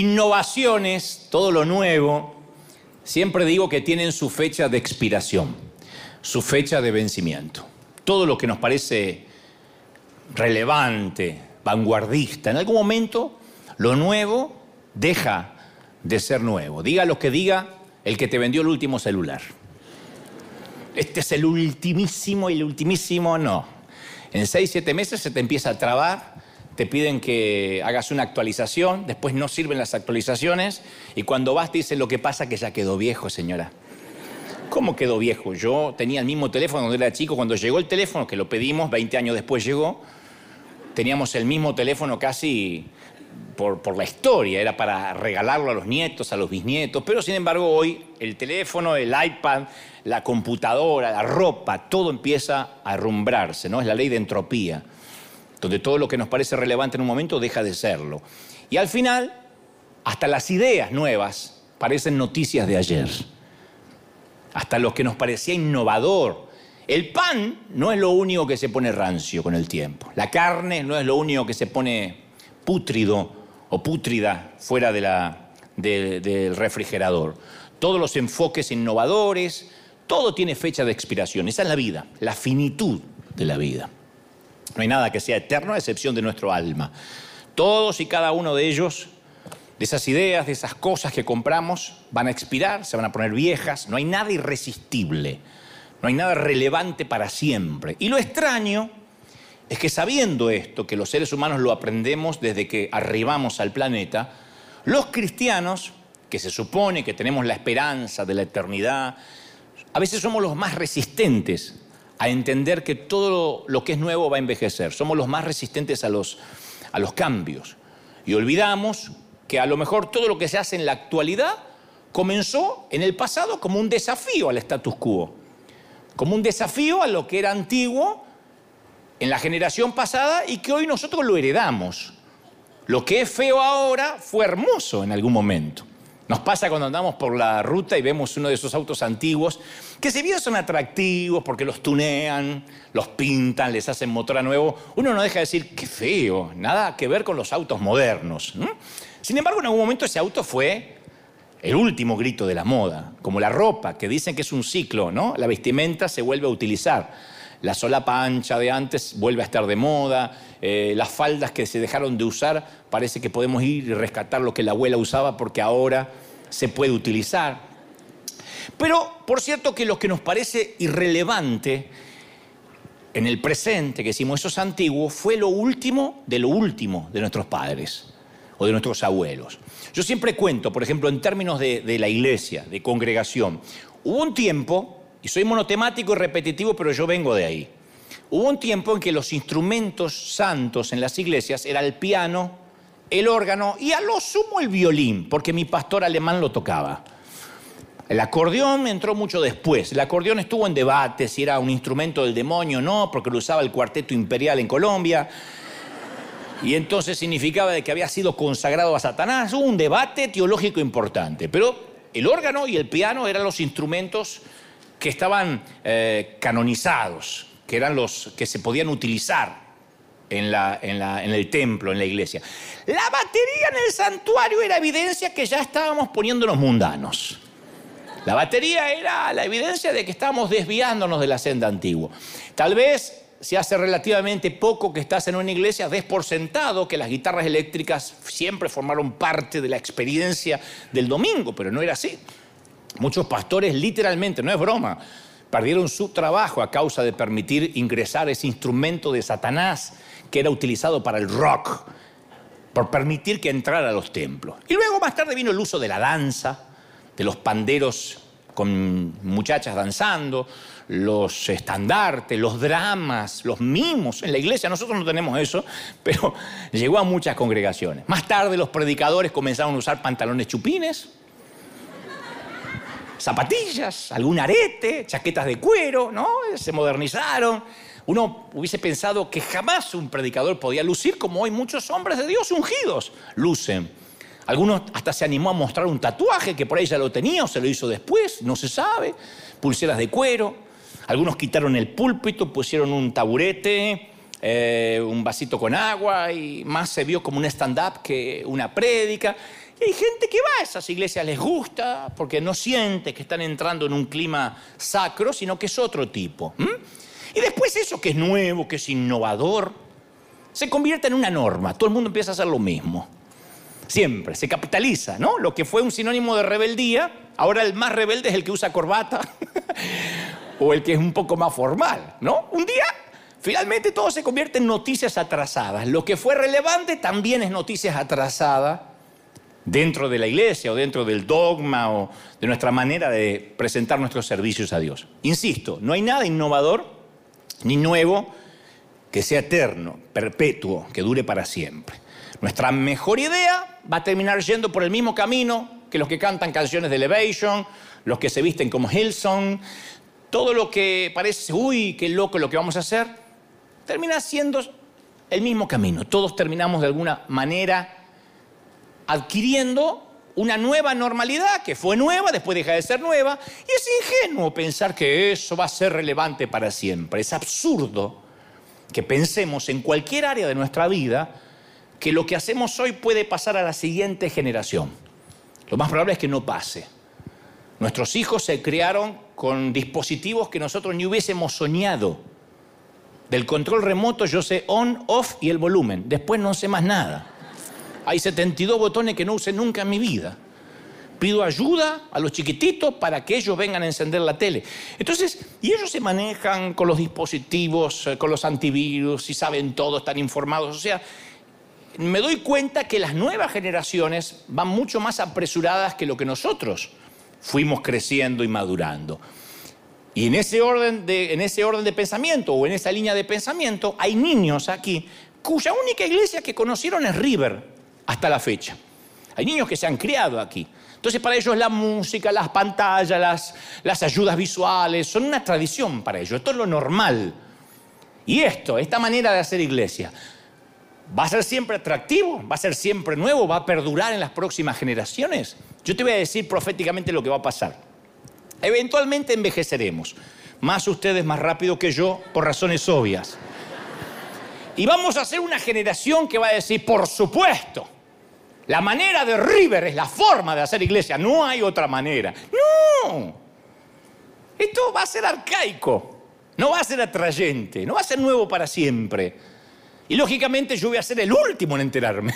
innovaciones, todo lo nuevo, siempre digo que tienen su fecha de expiración, su fecha de vencimiento. Todo lo que nos parece relevante, vanguardista, en algún momento lo nuevo deja de ser nuevo. Diga lo que diga el que te vendió el último celular. Este es el ultimísimo y el ultimísimo, no. En seis, siete meses se te empieza a trabar, te piden que hagas una actualización, después no sirven las actualizaciones y cuando vas te dicen lo que pasa que ya quedó viejo, señora. ¿Cómo quedó viejo? Yo tenía el mismo teléfono cuando era chico, cuando llegó el teléfono, que lo pedimos, 20 años después llegó, teníamos el mismo teléfono casi por, la historia, era para regalarlo a los nietos, a los bisnietos, pero sin embargo hoy el teléfono, el iPad, la computadora, la ropa, todo empieza a arrumbrarse, ¿no? Es la ley de entropía, donde todo lo que nos parece relevante en un momento deja de serlo. Y al final, hasta las ideas nuevas parecen noticias de ayer. Hasta lo que nos parecía innovador. El pan no es lo único que se pone rancio con el tiempo. La carne no es lo único que se pone pútrido o pútrida fuera del refrigerador. Todos los enfoques innovadores, todo tiene fecha de expiración. Esa es la vida, la finitud de la vida. No hay nada que sea eterno a excepción de nuestro alma. Todos y cada uno de ellos, de esas ideas, de esas cosas que compramos, van a expirar, se van a poner viejas. No hay nada irresistible, no hay nada relevante para siempre. Y lo extraño es que sabiendo esto, que los seres humanos lo aprendemos desde que arribamos al planeta, los cristianos, que se supone que tenemos la esperanza de la eternidad, a veces somos los más resistentes a entender que todo lo que es nuevo va a envejecer. Somos los más resistentes a los, a los cambios. Y olvidamos que a lo mejor todo lo que se hace en la actualidad comenzó en el pasado como un desafío al status quo, como un desafío a lo que era antiguo en la generación pasada y que hoy nosotros lo heredamos. Lo que es feo ahora fue hermoso en algún momento. Nos pasa cuando andamos por la ruta y vemos uno de esos autos antiguos que si bien son atractivos porque los tunean, los pintan, les hacen motor a nuevo, uno no deja de decir, qué feo, nada que ver con los autos modernos. Sin embargo, en algún momento ese auto fue el último grito de la moda, como la ropa, que dicen que es un ciclo, ¿no? La vestimenta se vuelve a utilizar la solapa ancha de antes vuelve a estar de moda, eh, las faldas que se dejaron de usar, parece que podemos ir y rescatar lo que la abuela usaba porque ahora se puede utilizar. Pero, por cierto, que lo que nos parece irrelevante en el presente, que decimos eso es antiguo, fue lo último de lo último de nuestros padres o de nuestros abuelos. Yo siempre cuento, por ejemplo, en términos de la iglesia, de congregación, hubo un tiempo y soy monotemático y repetitivo, pero yo vengo de ahí. Hubo un tiempo en que los instrumentos santos en las iglesias era el piano, el órgano y a lo sumo el violín, porque mi pastor alemán lo tocaba. El acordeón entró mucho después. El acordeón estuvo en debate si era un instrumento del demonio o no, porque lo usaba el cuarteto imperial en Colombia. Y entonces significaba de que había sido consagrado a Satanás. Hubo un debate teológico importante. Pero el órgano y el piano eran los instrumentos que estaban eh, canonizados, que eran los que se podían utilizar en, la, en, en, el templo, en la iglesia. La batería en el santuario era evidencia que ya estábamos poniéndonos mundanos. La batería era la evidencia de que estábamos desviándonos de la senda antigua. Tal vez si hace relativamente poco que estás en una iglesia, des por sentado que las guitarras eléctricas siempre formaron parte de la experiencia del domingo, pero no era así. Muchos pastores literalmente, no es broma, perdieron su trabajo a causa de permitir ingresar ese instrumento de Satanás que era utilizado para el rock, por permitir que entrara a los templos. Y luego más tarde vino el uso de la danza, de los panderos con muchachas danzando, los estandartes, los dramas, los mimos. En la iglesia nosotros no tenemos eso, pero llegó a muchas congregaciones. Más tarde los predicadores comenzaron a usar pantalones chupines, zapatillas, algún arete, chaquetas de cuero, ¿no? Se modernizaron. Uno hubiese pensado que jamás un predicador podía lucir como hoy muchos hombres de Dios ungidos lucen. Algunos hasta se animó a mostrar un tatuaje que por ahí ya lo tenía o se lo hizo después, no se sabe. Pulseras de cuero. Algunos quitaron el púlpito, pusieron un taburete, eh, un vasito con agua y más se vio como un stand-up que una prédica. Y hay gente que va a esas iglesias, les gusta, porque no siente que están entrando en un clima sacro, sino que es otro tipo. Y después eso que es nuevo, que es innovador, se convierte en una norma. Todo el mundo empieza a hacer lo mismo. Siempre, se capitaliza, ¿no? Lo que fue un sinónimo de rebeldía, ahora el más rebelde es el que usa corbata o el que es un poco más formal, ¿no? Un día, finalmente todo se convierte en noticias atrasadas. Lo que fue relevante también es noticias atrasadas dentro de la iglesia o dentro del dogma o de nuestra manera de presentar nuestros servicios a Dios. Insisto, no hay nada innovador ni nuevo que sea eterno, perpetuo, que dure para siempre. Nuestra mejor idea va a terminar yendo por el mismo camino que los que cantan canciones de Elevation, los que se visten como Hillsong, todo lo que parece, uy, qué loco lo que vamos a hacer, termina siendo el mismo camino. Todos terminamos de alguna manera adquiriendo una nueva normalidad que fue nueva, después deja de ser nueva, y es ingenuo pensar que eso va a ser relevante para siempre. Es absurdo que pensemos en cualquier área de nuestra vida que lo que hacemos hoy puede pasar a la siguiente generación. Lo más probable es que no pase. Nuestros hijos se crearon con dispositivos que nosotros ni hubiésemos soñado. Del control remoto yo sé on, off y el volumen. Después no sé más nada. Hay 72 botones que no usé nunca en mi vida. Pido ayuda a los chiquititos para que ellos vengan a encender la tele. Entonces, y ellos se manejan con los dispositivos, eh, con los antivirus, y saben todo, están informados. O sea, me doy cuenta que las nuevas generaciones van mucho más apresuradas que lo que nosotros fuimos creciendo y madurando. Y en ese orden de, en ese orden de pensamiento o en esa línea de pensamiento hay niños aquí cuya única iglesia que conocieron es River hasta la fecha. Hay niños que se han criado aquí. Entonces para ellos la música, las pantallas, las, ayudas visuales son una tradición para ellos. Esto es lo normal. Y esto, esta manera de hacer iglesia, ¿va a ser siempre atractivo? ¿Va a ser siempre nuevo? ¿Va a perdurar en las próximas generaciones? Yo te voy a decir proféticamente lo que va a pasar. Eventualmente envejeceremos. Más ustedes más rápido que yo, por razones obvias. Y vamos a ser una generación que va a decir, por supuesto, la manera de River es la forma de hacer iglesia, no hay otra manera. No, esto va a ser arcaico, no va a ser atrayente, no va a ser nuevo para siempre. Y lógicamente yo voy a ser el último en enterarme.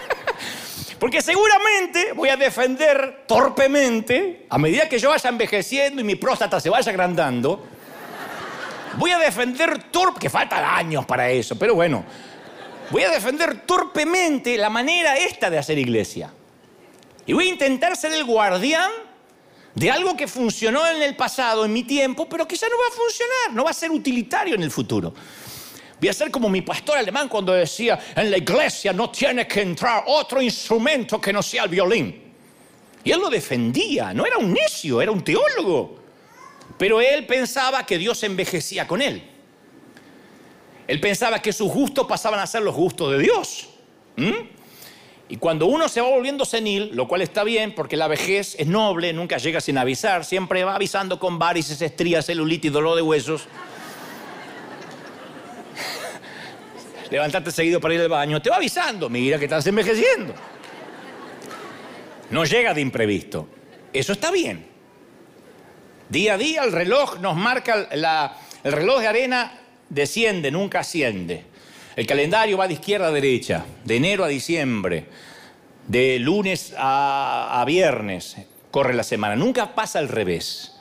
Porque seguramente voy a defender torpemente, a medida que yo vaya envejeciendo y mi próstata se vaya agrandando, voy a defender torpe, que faltan años para eso, pero bueno, voy a defender torpemente la manera esta de hacer iglesia. Y voy a intentar ser el guardián de algo que funcionó en el pasado, en mi tiempo, pero ya no va a funcionar, no va a ser utilitario en el futuro. Voy a ser como mi pastor alemán cuando decía, en la iglesia no tiene que entrar otro instrumento que no sea el violín. Y él lo defendía, no era un necio, era un teólogo. Pero él pensaba que Dios envejecía con él. Él pensaba que sus gustos pasaban a ser los gustos de Dios. Y cuando uno se va volviendo senil, lo cual está bien porque la vejez es noble, nunca llega sin avisar, siempre va avisando con varices, estrías, celulitis, dolor de huesos. Levantarte seguido para ir al baño, te va avisando, mira que estás envejeciendo. No llega de imprevisto. Eso está bien. Día a día el reloj nos marca el reloj de arena desciende, nunca asciende. El calendario va de izquierda a derecha, de enero a diciembre, de lunes a, viernes, corre la semana. Nunca pasa al revés.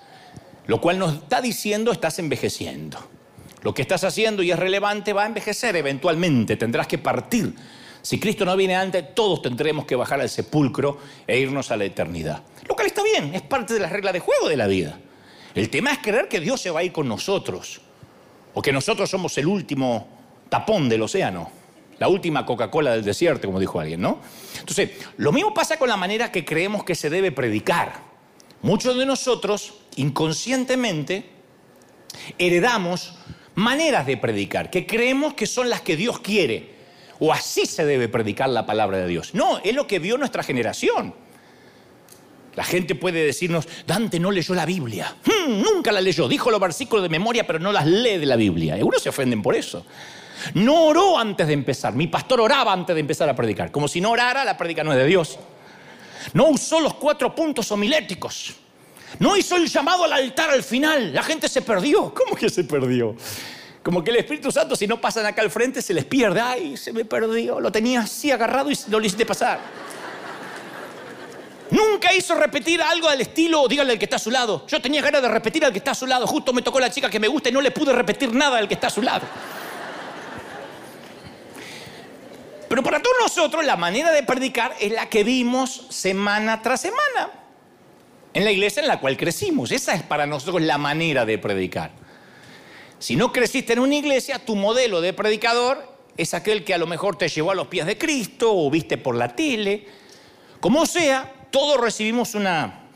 Lo cual nos está diciendo estás envejeciendo. Lo que estás haciendo y es relevante va a envejecer eventualmente, tendrás que partir. Si Cristo no viene antes, todos tendremos que bajar al sepulcro e irnos a la eternidad. Lo cual está bien, es parte de las reglas de juego de la vida. El tema es creer que Dios se va a ir con nosotros o que nosotros somos el último tapón del océano, la última Coca-Cola del desierto, como dijo alguien, ¿no? Entonces, lo mismo pasa con la manera que creemos que se debe predicar. Muchos de nosotros, inconscientemente, heredamos maneras de predicar, que creemos que son las que Dios quiere, o así se debe predicar la palabra de Dios. No, es lo que vio nuestra generación. La gente puede decirnos, Dante no leyó la Biblia. Hmm, nunca la leyó. Dijo los versículos de memoria, pero no las lee de la Biblia. Algunos se ofenden por eso. No oró antes de empezar. Mi pastor oraba antes de empezar a predicar. Como si no orara, la prédica no es de Dios. No usó los cuatro puntos homiléticos. No hizo el llamado al altar al final. La gente se perdió. ¿Cómo que se perdió? Como que el Espíritu Santo, si no pasan acá al frente, se les pierde. Ay, se me perdió. Lo tenía así agarrado y no lo hiciste pasar. Nunca hizo repetir algo al estilo, dígale al que está a su lado. Yo tenía ganas de repetir al que está a su lado. Justo me tocó la chica que me gusta y no le pude repetir nada al que está a su lado. Pero para todos nosotros la manera de predicar es la que vimos semana tras semana en la iglesia en la cual crecimos. Esa es para nosotros la manera de predicar. Si no creciste en una iglesia, tu modelo de predicador es aquel que a lo mejor te llevó a los pies de Cristo o viste por la tele. Como sea, todos recibimos una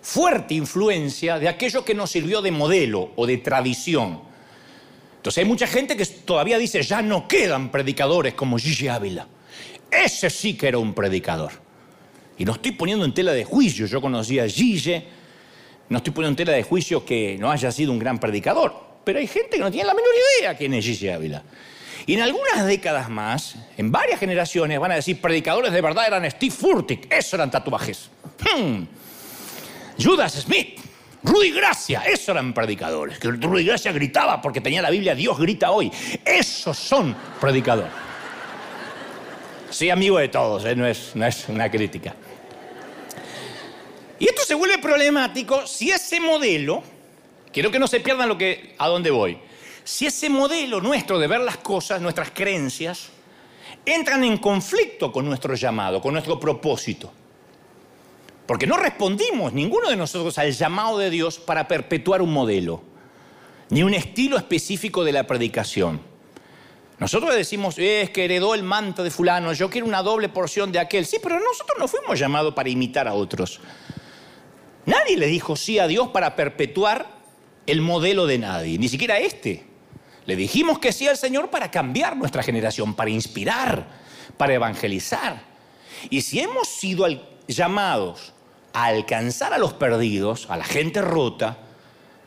fuerte influencia de aquello que nos sirvió de modelo o de tradición. Entonces hay mucha gente que todavía dice, ya no quedan predicadores como Gigi Ávila. Ese sí que era un predicador. Y no estoy poniendo en tela de juicio, yo conocí a Gigi, no estoy poniendo en tela de juicio que no haya sido un gran predicador, pero hay gente que no tiene la menor idea quién es Gigi Ávila. Y en algunas décadas más, en varias generaciones, van a decir, predicadores de verdad eran Steve Furtick, eso eran tatuajes. Hmm. Judas Smith, Rudy Gracia, esos eran predicadores. Que Rudy Gracia gritaba porque tenía la Biblia, Dios grita hoy. Esos son predicadores. Sí, amigo de todos, ¿eh? no, es, no es una crítica. Y esto se vuelve problemático si ese modelo, quiero que no se pierdan lo que, a dónde voy, si ese modelo nuestro de ver las cosas, nuestras creencias, entran en conflicto con nuestro llamado, con nuestro propósito. Porque no respondimos ninguno de nosotros al llamado de Dios para perpetuar un modelo, ni un estilo específico de la predicación. Nosotros decimos, es que heredó el manto de fulano, yo quiero una doble porción de aquel. Sí, pero nosotros no fuimos llamados para imitar a otros. Nadie le dijo sí a Dios para perpetuar el modelo de nadie, ni siquiera este. Le dijimos que sí al Señor para cambiar nuestra generación, para inspirar, para evangelizar. Y si hemos sido llamados a alcanzar a los perdidos, a la gente rota,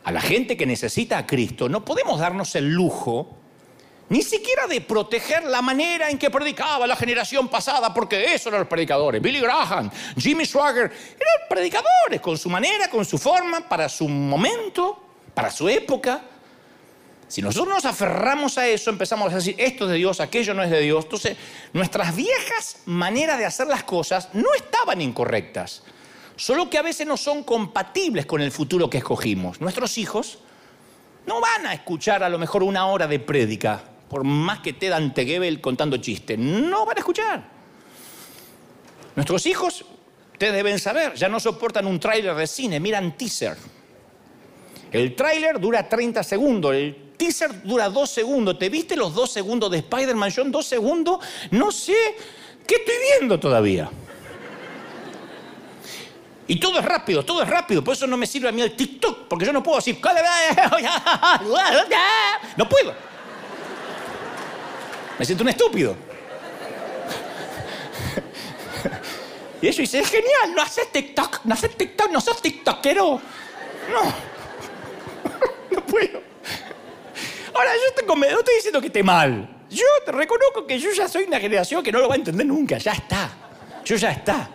a la gente que necesita a Cristo, no podemos darnos el lujo ni siquiera de proteger la manera en que predicaba la generación pasada, porque eso eran los predicadores. Billy Graham, Jimmy Swagger, eran predicadores con su manera, con su forma, para su momento, para su época. Si nosotros nos aferramos a eso, empezamos a decir, esto es de Dios, aquello no es de Dios. Entonces, nuestras viejas maneras de hacer las cosas no estaban incorrectas, solo que a veces no son compatibles con el futuro que escogimos. Nuestros hijos no van a escuchar a lo mejor una hora de prédica, por más que te dan Tegebel contando chistes, no van a escuchar. Nuestros hijos, ustedes deben saber, ya no soportan un tráiler de cine, miran teaser. El tráiler dura 30 segundos, teaser dura dos segundos. ¿Te viste los dos segundos de Spider-Man? Yo en dos segundos no sé qué estoy viendo todavía. Y todo es rápido, todo es rápido. Por eso no me sirve a mí el TikTok, porque yo no puedo decir. No puedo. Me siento un estúpido. Y eso dice, es genial, no haces TikTok, no haces TikTok, no sos TikTokero. No. No puedo. Ahora, yo no estoy diciendo que esté mal. Yo te reconozco que yo ya soy una generación que no lo va a entender nunca. Ya está. Yo ya está.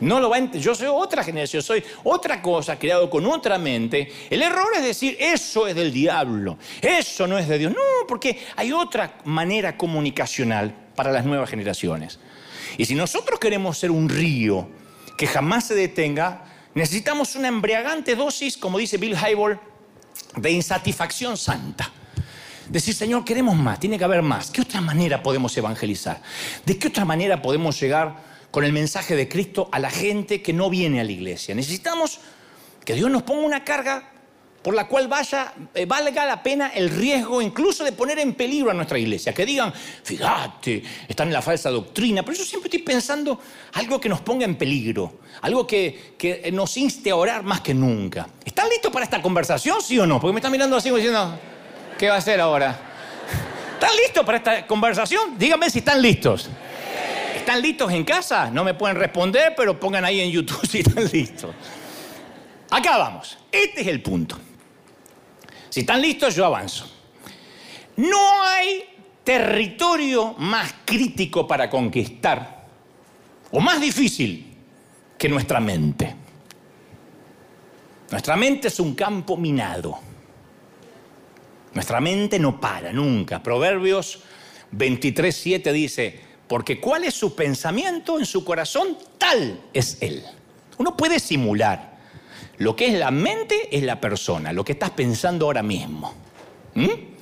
No lo va a entender. Yo soy otra generación, soy otra cosa, creado con otra mente. El error es decir, eso es del diablo, eso no es de Dios. No, porque hay otra manera comunicacional para las nuevas generaciones. Y si nosotros queremos ser un río que jamás se detenga, necesitamos una embriagante dosis, como dice Bill Hybel, de insatisfacción santa. Decir, Señor, queremos más, tiene que haber más. ¿Qué otra manera podemos evangelizar? ¿De qué otra manera podemos llegar con el mensaje de Cristo a la gente que no viene a la iglesia? Necesitamos que Dios nos ponga una carga por la cual vaya, eh, valga la pena el riesgo incluso de poner en peligro a nuestra iglesia. Que digan, fíjate, están en la falsa doctrina, pero yo siempre estoy pensando algo que nos ponga en peligro, algo que, nos inste a orar más que nunca. ¿Están listos para esta conversación, sí o no? Porque me están mirando así diciendo... ¿Qué va a hacer ahora? ¿Están listos para esta conversación? Díganme si están listos. ¿Están listos en casa? No me pueden responder, pero pongan ahí en YouTube si están listos. Acá vamos. Este es el punto. Si están listos, yo avanzo. No hay territorio más crítico para conquistar o más difícil que nuestra mente. Nuestra mente es un campo minado. Nuestra mente no para nunca. Proverbios 23.7 dice, porque cuál es su pensamiento en su corazón, tal es él. Uno puede simular. Lo que es la mente es la persona, lo que estás pensando ahora mismo. ¿Mm?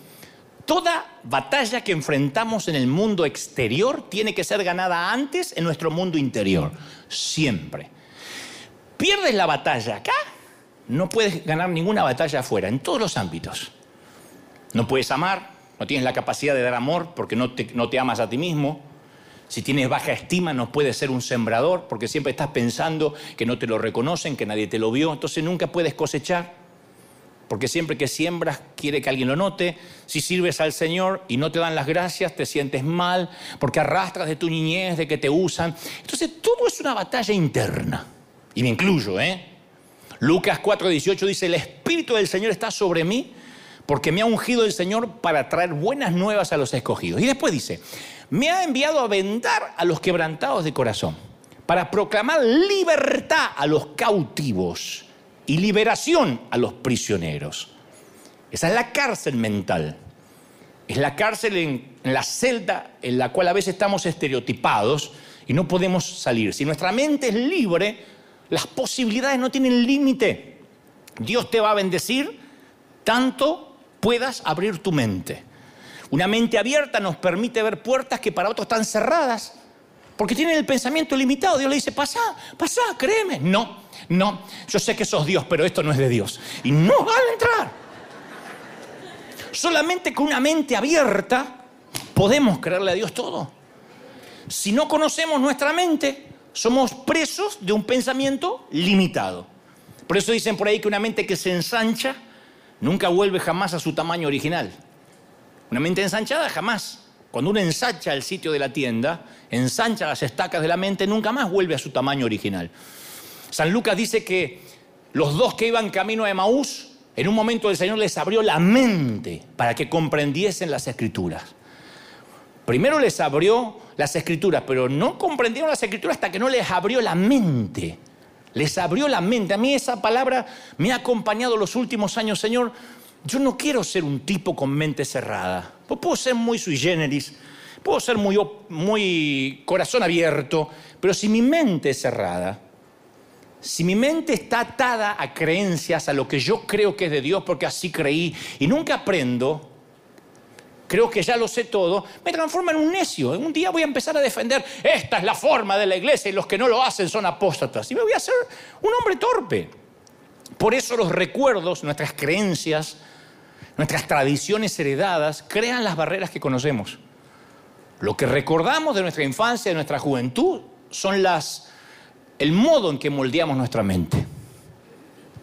Toda batalla que enfrentamos en el mundo exterior tiene que ser ganada antes en nuestro mundo interior. Siempre. Pierdes la batalla acá, no puedes ganar ninguna batalla afuera, en todos los ámbitos. No puedes amar, no tienes la capacidad de dar amor porque no te, no te amas a ti mismo. Si tienes baja estima, no puedes ser un sembrador porque siempre estás pensando que no te lo reconocen, que nadie te lo vio. Entonces nunca puedes cosechar porque siempre que siembras quiere que alguien lo note. Si sirves al Señor y no te dan las gracias, te sientes mal porque arrastras de tu niñez, de que te usan. Entonces todo es una batalla interna. Y me incluyo, ¿eh? Lucas 4:18 dice, el Espíritu del Señor está sobre mí porque me ha ungido el Señor para traer buenas nuevas a los escogidos. Y después dice, me ha enviado a vendar a los quebrantados de corazón, para proclamar libertad a los cautivos y liberación a los prisioneros. Esa es la cárcel mental. Es la cárcel en, la celda en la cual a veces estamos estereotipados y no podemos salir. Si nuestra mente es libre, las posibilidades no tienen límite. Dios te va a bendecir tanto puedas abrir tu mente. Una mente abierta nos permite ver puertas que para otros están cerradas, porque tienen el pensamiento limitado. Dios le dice, pasa, pasa, créeme. No, no, yo sé que sos Dios, pero esto no es de Dios. Y no van a entrar. Solamente con una mente abierta podemos creerle a Dios todo. Si no conocemos nuestra mente, somos presos de un pensamiento limitado. Por eso dicen por ahí que una mente que se ensancha nunca vuelve jamás a su tamaño original. Una mente ensanchada jamás. Cuando uno ensancha el sitio de la tienda, ensancha las estacas de la mente, nunca más vuelve a su tamaño original. San Lucas dice que los dos que iban camino a Emaús, en un momento el Señor les abrió la mente para que comprendiesen las escrituras. Primero les abrió las escrituras, pero no comprendieron las escrituras hasta que no les abrió la mente. Les abrió la mente. A mí esa palabra me ha acompañado los últimos años, Señor. Yo no quiero ser un tipo con mente cerrada. Pues puedo ser muy sui generis, puedo ser muy, muy corazón abierto, pero si mi mente es cerrada, si mi mente está atada a creencias, a lo que yo creo que es de Dios porque así creí y nunca aprendo, creo que ya lo sé todo, me transforma en un necio. Un día voy a empezar a defender, esta es la forma de la iglesia y los que no lo hacen son apóstatas. Y me voy a hacer un hombre torpe. Por eso los recuerdos, nuestras creencias, nuestras tradiciones heredadas, crean las barreras que conocemos. Lo que recordamos de nuestra infancia, de nuestra juventud, son las, el modo en que moldeamos nuestra mente.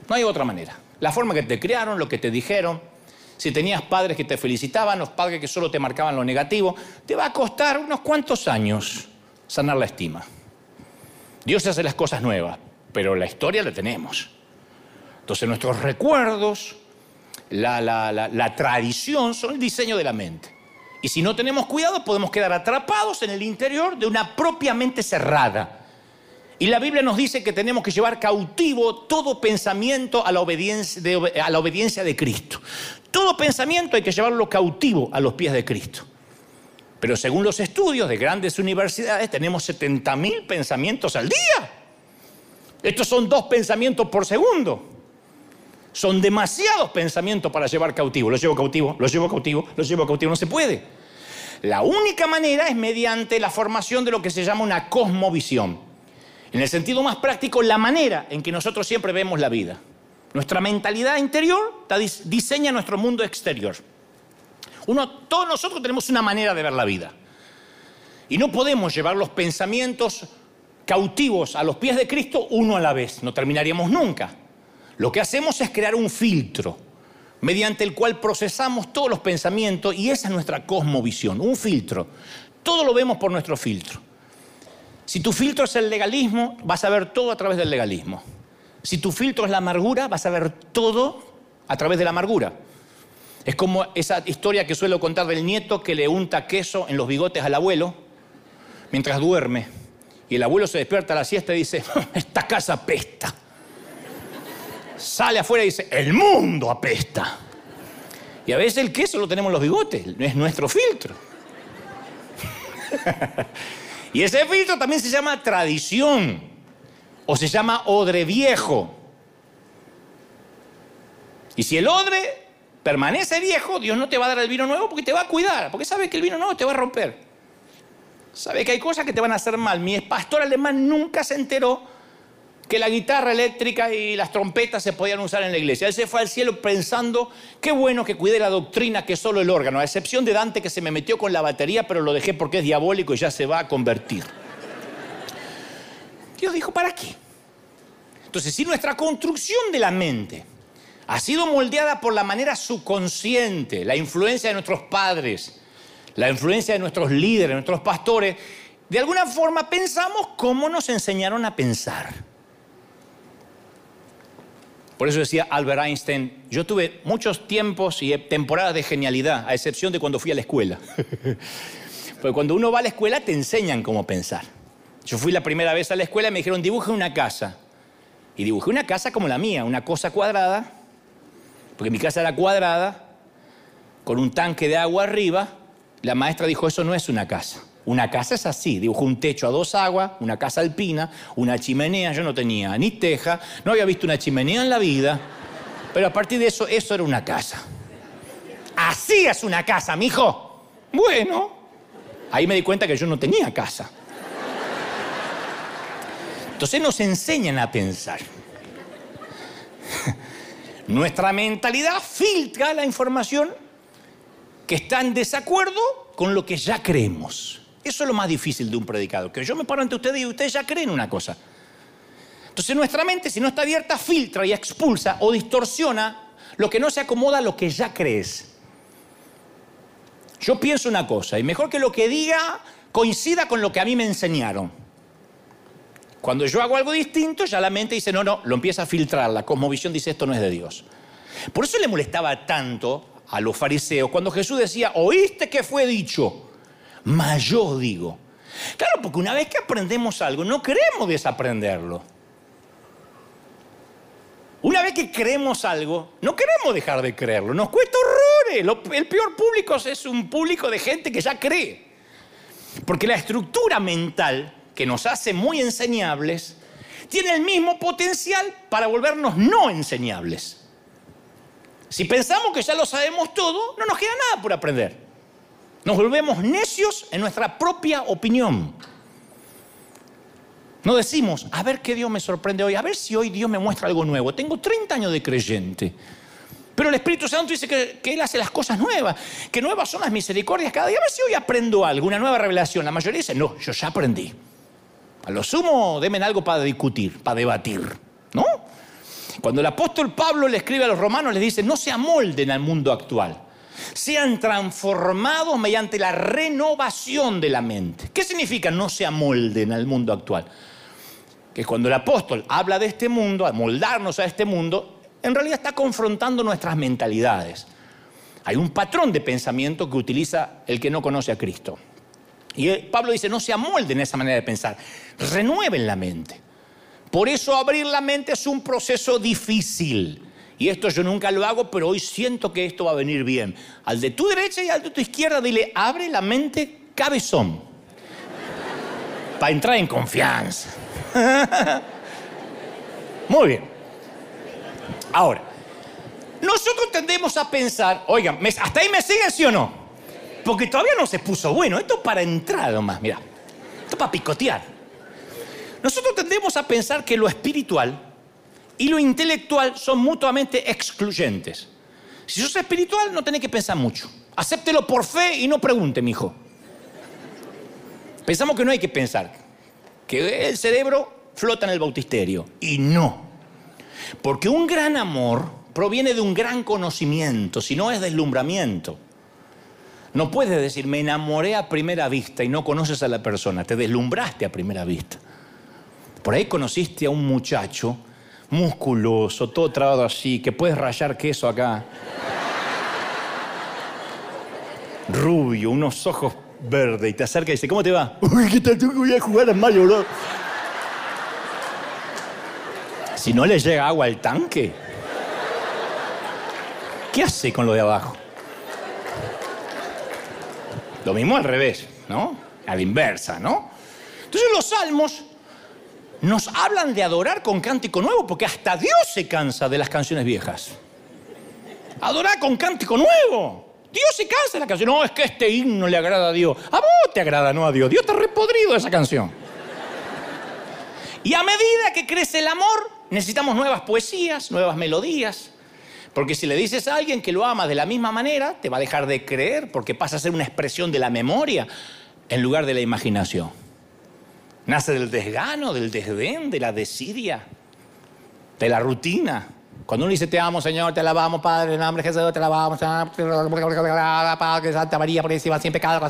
No hay otra manera. La forma que te crearon, lo que te dijeron, si tenías padres que te felicitaban, los padres que solo te marcaban lo negativo, te va a costar unos cuantos años sanar la estima. Dios hace las cosas nuevas, pero la historia la tenemos. Entonces nuestros recuerdos, la, la tradición son el diseño de la mente. Y si no tenemos cuidado podemos quedar atrapados en el interior de una propia mente cerrada. Y la Biblia nos dice que tenemos que llevar cautivo todo pensamiento la a la obediencia de Cristo. Todo pensamiento hay que llevarlo cautivo a los pies de Cristo. Pero según los estudios de grandes universidades, tenemos 70.000 pensamientos al día. Estos son dos pensamientos por segundo. Son demasiados pensamientos para llevar cautivo. Los llevo cautivo, los llevo cautivo, los llevo cautivo. No se puede. La única manera es mediante la formación de lo que se llama una cosmovisión. En el sentido más práctico, la manera en que nosotros siempre vemos la vida. Nuestra mentalidad interior diseña nuestro mundo exterior. Todos nosotros tenemos una manera de ver la vida. Y no podemos llevar los pensamientos cautivos a los pies de Cristo uno a la vez. No terminaríamos nunca. Lo que hacemos es crear un filtro mediante el cual procesamos todos los pensamientos y esa es nuestra cosmovisión, un filtro. Todo lo vemos por nuestro filtro. Si tu filtro es el legalismo, vas a ver todo a través del legalismo. Si tu filtro es la amargura, vas a ver todo a través de la amargura. Es como esa historia que suelo contar del nieto que le unta queso en los bigotes al abuelo mientras duerme. Y el abuelo se despierta a la siesta y dice, esta casa apesta. Sale afuera y dice, el mundo apesta. Y a veces el queso lo tenemos en los bigotes, es nuestro filtro. y ese filtro también se llama tradición o se llama odre viejo. Y si el odre permanece viejo, Dios no te va a dar el vino nuevo porque te va a cuidar, porque sabe que el vino nuevo te va a romper. Sabe que hay cosas que te van a hacer mal. Mi pastor alemán nunca se enteró que la guitarra eléctrica y las trompetas se podían usar en la iglesia. Él se fue al cielo pensando, qué bueno que cuide la doctrina que solo el órgano, a excepción de Dante que se me metió con la batería, pero lo dejé porque es diabólico y ya se va a convertir. Dios dijo, ¿para qué? Entonces, si nuestra construcción de la mente ha sido moldeada por la manera subconsciente, la influencia de nuestros padres, la influencia de nuestros líderes, nuestros pastores, de alguna forma pensamos cómo nos enseñaron a pensar. Por eso decía Albert Einstein, yo tuve muchos tiempos y temporadas de genialidad, a excepción de cuando fui a la escuela. Porque cuando uno va a la escuela te enseñan cómo pensar. Yo fui la primera vez a la escuela y me dijeron, dibuje una casa. Y dibujé una casa como la mía, una cosa cuadrada, porque mi casa era cuadrada, con un tanque de agua arriba. La maestra dijo, eso no es una casa. Una casa es así, dibujó un techo a dos aguas, una casa alpina, una chimenea, yo no tenía ni teja, no había visto una chimenea en la vida, pero a partir de eso, eso era una casa. Así es una casa, mijo. Bueno, ahí me di cuenta que yo no tenía casa. Entonces nos enseñan a pensar. Nuestra mentalidad filtra la información que está en desacuerdo con lo que ya creemos. Eso es lo más difícil de un predicador, que yo me paro ante ustedes y ustedes ya creen una cosa. Entonces nuestra mente, si no está abierta, filtra y expulsa o distorsiona lo que no se acomoda a lo que ya crees. Yo pienso una cosa, y mejor que lo que diga coincida con lo que a mí me enseñaron. Cuando yo hago algo distinto, ya la mente dice, no, no, lo empieza a filtrar. La cosmovisión dice, esto no es de Dios. Por eso le molestaba tanto a los fariseos cuando Jesús decía, oíste que fue dicho mas yo digo. Claro, porque una vez que aprendemos algo, no queremos desaprenderlo. Una vez que creemos algo, no queremos dejar de creerlo. Nos cuesta horrores. El peor público es un público de gente que ya cree. Porque la estructura mental que nos hace muy enseñables tiene el mismo potencial para volvernos no enseñables. Si pensamos que ya lo sabemos todo, no nos queda nada por aprender. Nos volvemos necios en nuestra propia opinión. No decimos, a ver qué Dios me sorprende hoy, a ver si hoy Dios me muestra algo nuevo. Tengo 30 años de creyente. Pero el Espíritu Santo dice que, Él hace las cosas nuevas, que nuevas son las misericordias cada día. A ver si hoy aprendo algo, una nueva revelación. La mayoría dice, no, yo ya aprendí. A lo sumo, denme algo para discutir, para debatir. ¿No? Cuando el apóstol Pablo le escribe a los romanos, les dice, no se amolden al mundo actual sean transformados mediante la renovación de la mente. ¿Qué significa no se amolden al mundo actual? Que cuando el apóstol habla de este mundo, a moldarnos a este mundo, en realidad está confrontando nuestras mentalidades. Hay un patrón de pensamiento que utiliza el que no conoce a Cristo. Y Pablo dice, no se amolden esa manera de pensar, renueven la mente. Por eso abrir la mente es un proceso difícil. Y esto yo nunca lo hago, pero hoy siento que esto va a venir bien. Al de tu derecha y al de tu izquierda, dile, abre la mente cabezón. Para entrar en confianza. Muy bien. Ahora, nosotros tendemos a pensar, oigan, ¿hasta ahí me siguen, sí o no? Porque todavía no se puso bueno. Esto para entrar nomás, mira. Esto para picotear. Nosotros tendemos a pensar que lo espiritual y lo intelectual son mutuamente excluyentes. Si sos espiritual, no tenés que pensar mucho. Acéptelo por fe y no pregunte, mi hijo. Pensamos que no hay que pensar, que el cerebro flota en el bautisterio. Y no. Porque un gran amor proviene de un gran conocimiento, si no es deslumbramiento. No puedes decir, me enamoré a primera vista y no conoces a la persona, te deslumbraste a primera vista. Por ahí conociste a un muchacho musculoso, todo trabado así, que puedes rayar queso acá. rubio, unos ojos verdes, y te acerca y dice, ¿cómo te va? Uy, ¿qué tal? Voy a jugar a Mario, bro. Si no le llega agua al tanque, ¿qué hace con lo de abajo? Lo mismo al revés, ¿no? A la inversa, ¿no? Entonces los salmos nos hablan de adorar con cántico nuevo, porque hasta Dios se cansa de las canciones viejas. Adorar con cántico nuevo. Dios se cansa de la canción. No, es que este himno le agrada a Dios. A vos te agrada, no a Dios. Dios está repodrido esa canción. Y a medida que crece el amor, necesitamos nuevas poesías, nuevas melodías. Porque si le dices a alguien que lo ama de la misma manera, te va a dejar de creer porque pasa a ser una expresión de la memoria en lugar de la imaginación. Nace del desgano, del desdén, de la desidia, de la rutina. Cuando uno dice te amo, Señor, te alabamos, Padre, en nombre de Jesús, te alabamos, Padre, Santa María, por encima, sin pecado.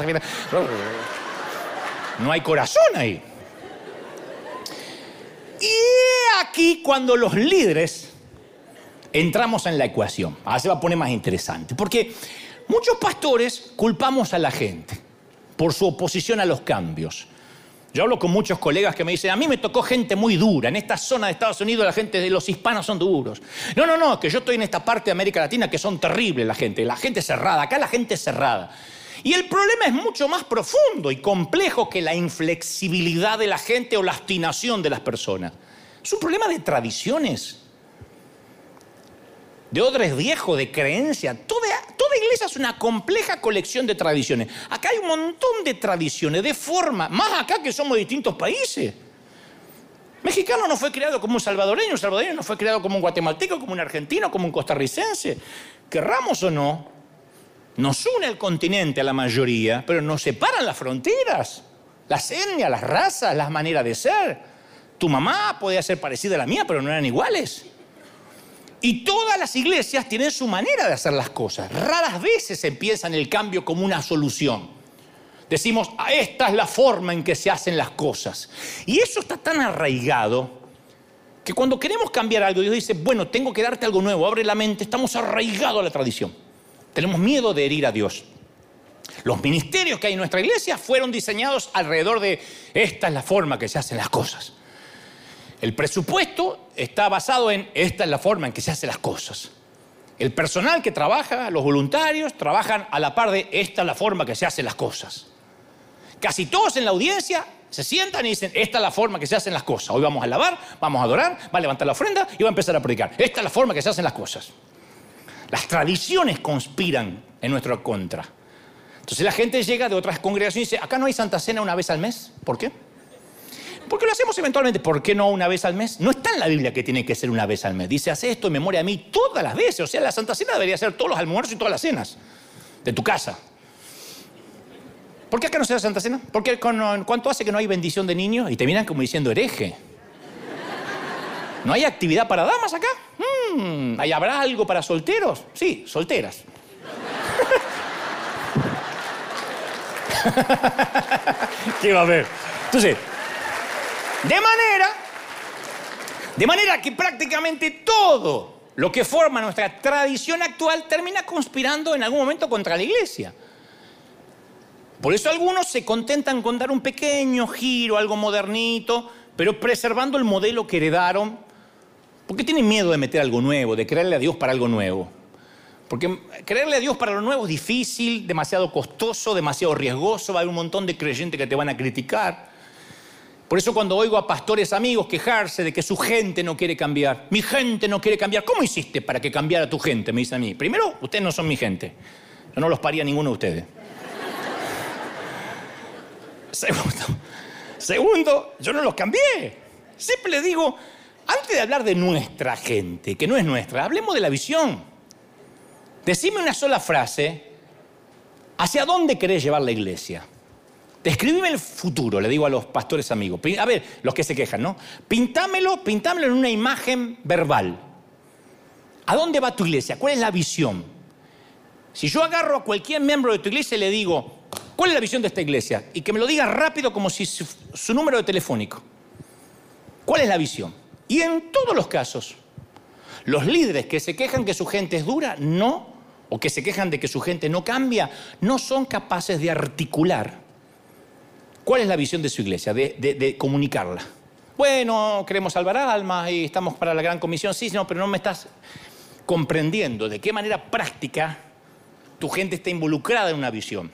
No hay corazón ahí. Y aquí cuando los líderes entramos en la ecuación. Ahora se va a poner más interesante. Porque muchos pastores culpamos a la gente por su oposición a los cambios. Yo hablo con muchos colegas que me dicen, a mí me tocó gente muy dura. En esta zona de Estados Unidos la gente de los hispanos son duros. No, no, no, que yo estoy en esta parte de América Latina que son terribles la gente. La gente cerrada. Acá la gente cerrada. Y el problema es mucho más profundo y complejo que la inflexibilidad de la gente o la obstinación de las personas. Es un problema de tradiciones de odres viejos, de creencia. Toda, iglesia es una compleja colección de tradiciones. Acá hay un montón de tradiciones, de forma, más acá que somos distintos países. Mexicano no fue creado como un salvadoreño, un salvadoreño no fue creado como un guatemalteco, como un argentino, como un costarricense. Querramos o no, nos une el continente a la mayoría, pero nos separan las fronteras, las etnias, las razas, las maneras de ser. Tu mamá podía ser parecida a la mía, pero no eran iguales. Y todas las iglesias tienen su manera de hacer las cosas. Raras veces se en el cambio como una solución. Decimos, ah, esta es la forma en que se hacen las cosas. Y eso está tan arraigado que cuando queremos cambiar algo, Dios dice, bueno, tengo que darte algo nuevo, abre la mente, estamos arraigados a la tradición. Tenemos miedo de herir a Dios. Los ministerios que hay en nuestra iglesia fueron diseñados alrededor de esta es la forma que se hacen las cosas. El presupuesto está basado en esta es la forma en que se hacen las cosas. El personal que trabaja, los voluntarios, trabajan a la par de esta es la forma que se hacen las cosas. Casi todos en la audiencia se sientan y dicen, esta es la forma que se hacen las cosas. Hoy vamos a alabar, vamos a adorar, va a levantar la ofrenda y va a empezar a predicar. Esta es la forma que se hacen las cosas. Las tradiciones conspiran en nuestra contra. Entonces la gente llega de otras congregaciones y dice, acá no hay Santa Cena una vez al mes. ¿Por qué? Porque lo hacemos eventualmente. ¿Por qué no una vez al mes? No está en la Biblia que tiene que ser una vez al mes. Dice, hace esto en memoria a mí todas las veces. O sea, la Santa Cena debería ser todos los almuerzos y todas las cenas de tu casa. ¿Por qué acá no se da Santa Cena? Porque ¿cuánto hace que no hay bendición de niños? Y te miran como diciendo hereje. ¿No hay actividad para damas acá? Hmm, ¿Habrá algo para solteros? Sí, solteras. ¿Qué va a haber? Entonces, de manera, de manera que prácticamente todo lo que forma nuestra tradición actual termina conspirando en algún momento contra la iglesia. Por eso algunos se contentan con dar un pequeño giro, algo modernito, pero preservando el modelo que heredaron, porque tienen miedo de meter algo nuevo, de creerle a Dios para algo nuevo. Porque creerle a Dios para lo nuevo es difícil, demasiado costoso, demasiado riesgoso, va a haber un montón de creyentes que te van a criticar. Por eso cuando oigo a pastores amigos quejarse de que su gente no quiere cambiar, mi gente no quiere cambiar, ¿cómo hiciste para que cambiara tu gente? Me dice a mí. Primero, ustedes no son mi gente. Yo no los paría ninguno de ustedes. Segundo, segundo, yo no los cambié. Siempre les digo, antes de hablar de nuestra gente, que no es nuestra, hablemos de la visión. Decime una sola frase, ¿hacia dónde querés llevar la iglesia? Describime el futuro, le digo a los pastores amigos. A ver, los que se quejan, ¿no? Pintámelo, pintámelo en una imagen verbal. ¿A dónde va tu iglesia? ¿Cuál es la visión? Si yo agarro a cualquier miembro de tu iglesia y le digo, ¿cuál es la visión de esta iglesia? Y que me lo diga rápido como si su, su número de telefónico. ¿Cuál es la visión? Y en todos los casos, los líderes que se quejan que su gente es dura no o que se quejan de que su gente no cambia, no son capaces de articular cuál es la visión de su iglesia, de, comunicarla. Bueno, queremos salvar almas y estamos para la gran comisión, sí, no, pero no me estás comprendiendo de qué manera práctica tu gente está involucrada en una visión.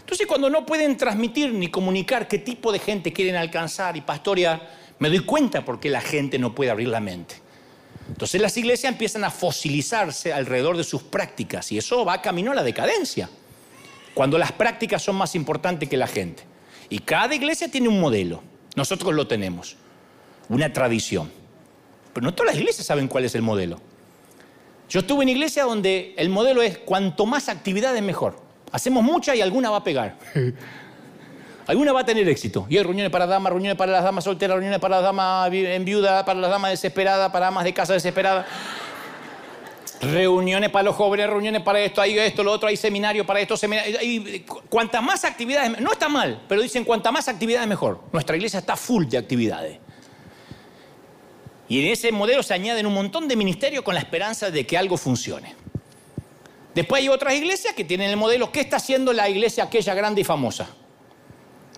Entonces, cuando no pueden transmitir ni comunicar qué tipo de gente quieren alcanzar y pastorear, me doy cuenta por qué la gente no puede abrir la mente. Entonces las iglesias empiezan a fosilizarse alrededor de sus prácticas y eso va camino a la decadencia, cuando las prácticas son más importantes que la gente. Y cada iglesia tiene un modelo, nosotros lo tenemos, una tradición. Pero no todas las iglesias saben cuál es el modelo. Yo estuve en iglesia donde el modelo es cuanto más actividades mejor. Hacemos mucha y alguna va a pegar. Alguna va a tener éxito. Y hay reuniones para damas, reuniones para las damas solteras, reuniones para las damas en viuda, para las damas desesperadas, para damas de casa desesperadas. Reuniones para los jóvenes, reuniones para esto, hay esto, lo otro, hay seminarios para esto, seminarios. Cuanta más actividades, no está mal, pero dicen cuanta más actividades mejor. Nuestra iglesia está full de actividades. Y en ese modelo se añaden un montón de ministerios con la esperanza de que algo funcione. Después hay otras iglesias que tienen el modelo, ¿qué está haciendo la iglesia aquella grande y famosa?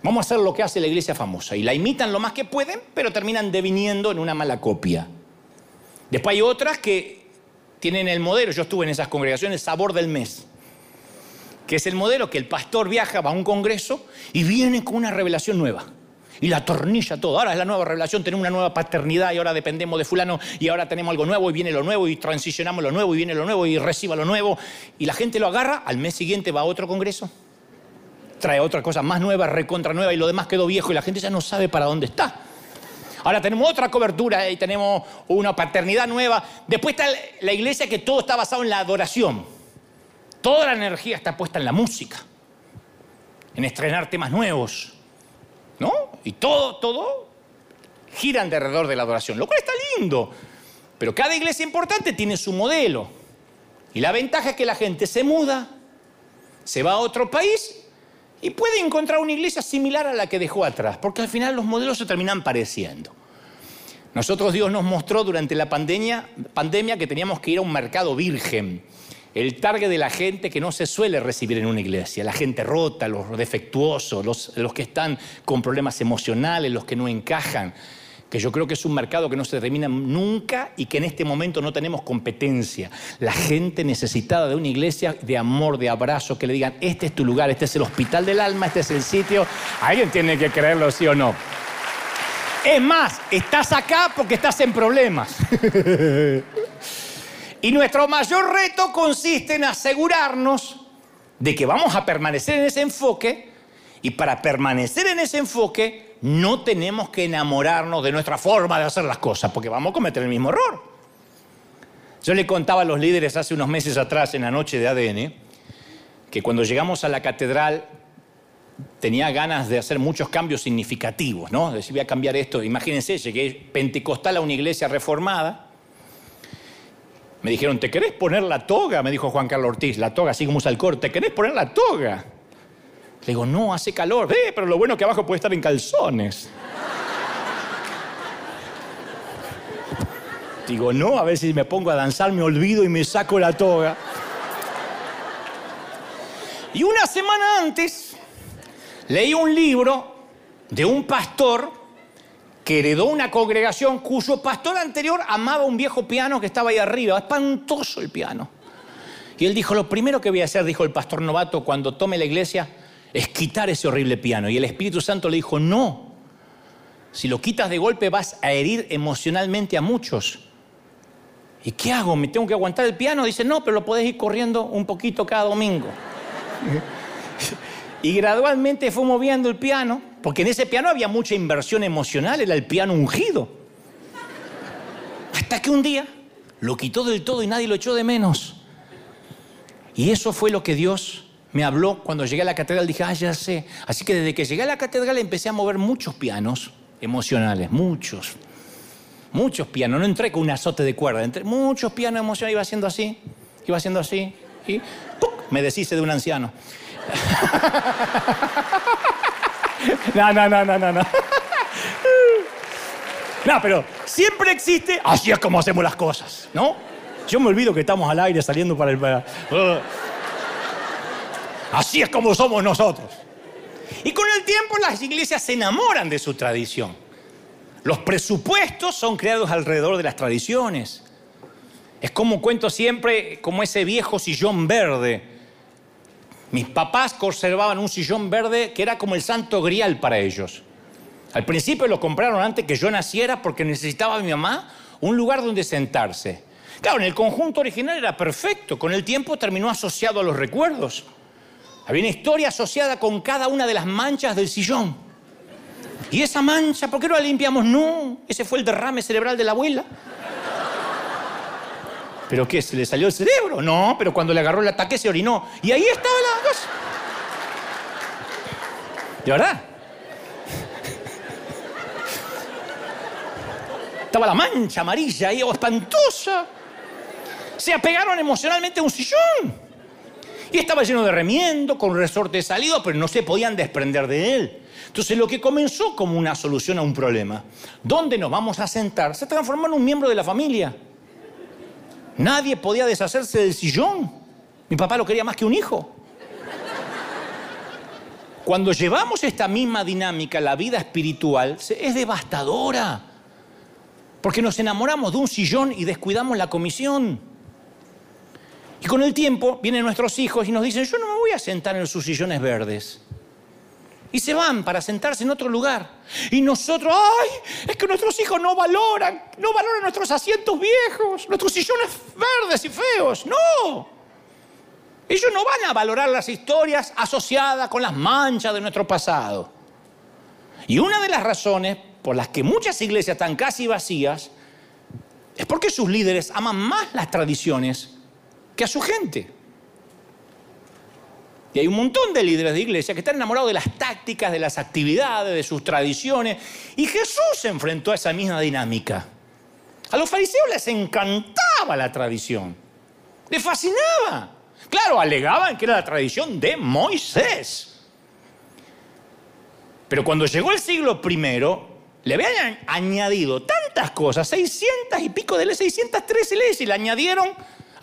Vamos a hacer lo que hace la iglesia famosa. Y la imitan lo más que pueden, pero terminan deviniendo en una mala copia. Después hay otras que tienen el modelo, yo estuve en esas congregaciones, sabor del mes, que es el modelo que el pastor viaja a un congreso y viene con una revelación nueva. Y la tornilla todo. Ahora es la nueva revelación, tenemos una nueva paternidad y ahora dependemos de fulano y ahora tenemos algo nuevo y viene lo nuevo y transicionamos lo nuevo y viene lo nuevo y reciba lo nuevo. Y la gente lo agarra, al mes siguiente va a otro congreso trae otra cosa más nueva, recontra nueva y lo demás quedó viejo y la gente ya no sabe para dónde está. Ahora tenemos otra cobertura y tenemos una paternidad nueva. Después está la iglesia que todo está basado en la adoración. Toda la energía está puesta en la música, en estrenar temas nuevos, ¿no? Y todo, todo gira alrededor de la adoración, lo cual está lindo. Pero cada iglesia importante tiene su modelo. Y la ventaja es que la gente se muda, se va a otro país y puede encontrar una iglesia similar a la que dejó atrás, porque al final los modelos se terminan pareciendo. Nosotros Dios nos mostró durante la pandemia, que teníamos que ir a un mercado virgen, el target de la gente que no se suele recibir en una iglesia, la gente rota, los defectuosos, los, los que están con problemas emocionales, los que no encajan que yo creo que es un mercado que no se termina nunca y que en este momento no tenemos competencia. La gente necesitada de una iglesia de amor, de abrazo, que le digan, este es tu lugar, este es el hospital del alma, este es el sitio. Alguien tiene que creerlo, sí o no. Es más, estás acá porque estás en problemas. y nuestro mayor reto consiste en asegurarnos de que vamos a permanecer en ese enfoque y para permanecer en ese enfoque no tenemos que enamorarnos de nuestra forma de hacer las cosas, porque vamos a cometer el mismo error. Yo le contaba a los líderes hace unos meses atrás, en la noche de ADN, que cuando llegamos a la catedral tenía ganas de hacer muchos cambios significativos, ¿no? Decir, voy a cambiar esto. Imagínense, llegué pentecostal a una iglesia reformada. Me dijeron, ¿te querés poner la toga? Me dijo Juan Carlos Ortiz, la toga, así como usa el corte. ¿Te querés poner la toga? Le digo, no, hace calor. Ve, pero lo bueno es que abajo puede estar en calzones. Digo, no, a ver si me pongo a danzar, me olvido y me saco la toga. Y una semana antes leí un libro de un pastor que heredó una congregación cuyo pastor anterior amaba un viejo piano que estaba ahí arriba. Espantoso el piano. Y él dijo, lo primero que voy a hacer, dijo el pastor novato, cuando tome la iglesia, es quitar ese horrible piano. Y el Espíritu Santo le dijo, no, si lo quitas de golpe vas a herir emocionalmente a muchos. ¿Y qué hago? ¿Me tengo que aguantar el piano? Dice, no, pero lo podés ir corriendo un poquito cada domingo. y gradualmente fue moviendo el piano, porque en ese piano había mucha inversión emocional, era el piano ungido. Hasta que un día lo quitó del todo y nadie lo echó de menos. Y eso fue lo que Dios me habló cuando llegué a la catedral, dije, ah, ya sé. Así que desde que llegué a la catedral empecé a mover muchos pianos emocionales, muchos. Muchos pianos, no entré con un azote de cuerda, entré muchos pianos emocionales, iba haciendo así, iba haciendo así, y me deshice de un anciano. no, no, no, no, no, no. No, pero siempre existe, así es como hacemos las cosas, ¿no? Yo me olvido que estamos al aire saliendo para el... Así es como somos nosotros. Y con el tiempo las iglesias se enamoran de su tradición. Los presupuestos son creados alrededor de las tradiciones. Es como cuento siempre, como ese viejo sillón verde. Mis papás conservaban un sillón verde que era como el santo grial para ellos. Al principio lo compraron antes que yo naciera porque necesitaba mi mamá un lugar donde sentarse. Claro, en el conjunto original era perfecto, con el tiempo terminó asociado a los recuerdos. Había una historia asociada con cada una de las manchas del sillón. Y esa mancha, ¿por qué no la limpiamos? No, ese fue el derrame cerebral de la abuela. ¿Pero qué? ¿Se le salió el cerebro? No, pero cuando le agarró el ataque se orinó. Y ahí estaba la cosa. ¿De verdad? Estaba la mancha amarilla ahí, espantosa. Se apegaron emocionalmente a un sillón. Y estaba lleno de remiendo, con resorte salido, pero no se podían desprender de él. Entonces lo que comenzó como una solución a un problema, ¿dónde nos vamos a sentar? Se transformó en un miembro de la familia. Nadie podía deshacerse del sillón. Mi papá lo quería más que un hijo. Cuando llevamos esta misma dinámica a la vida espiritual, es devastadora. Porque nos enamoramos de un sillón y descuidamos la comisión. Y con el tiempo vienen nuestros hijos y nos dicen, yo no me voy a sentar en sus sillones verdes. Y se van para sentarse en otro lugar. Y nosotros, ay, es que nuestros hijos no valoran, no valoran nuestros asientos viejos, nuestros sillones verdes y feos. No. Ellos no van a valorar las historias asociadas con las manchas de nuestro pasado. Y una de las razones por las que muchas iglesias están casi vacías es porque sus líderes aman más las tradiciones que a su gente. Y hay un montón de líderes de iglesia que están enamorados de las tácticas, de las actividades, de sus tradiciones. Y Jesús se enfrentó a esa misma dinámica. A los fariseos les encantaba la tradición. Les fascinaba. Claro, alegaban que era la tradición de Moisés. Pero cuando llegó el siglo I, le habían añadido tantas cosas, 600 y pico de leyes, 613 leyes, y le añadieron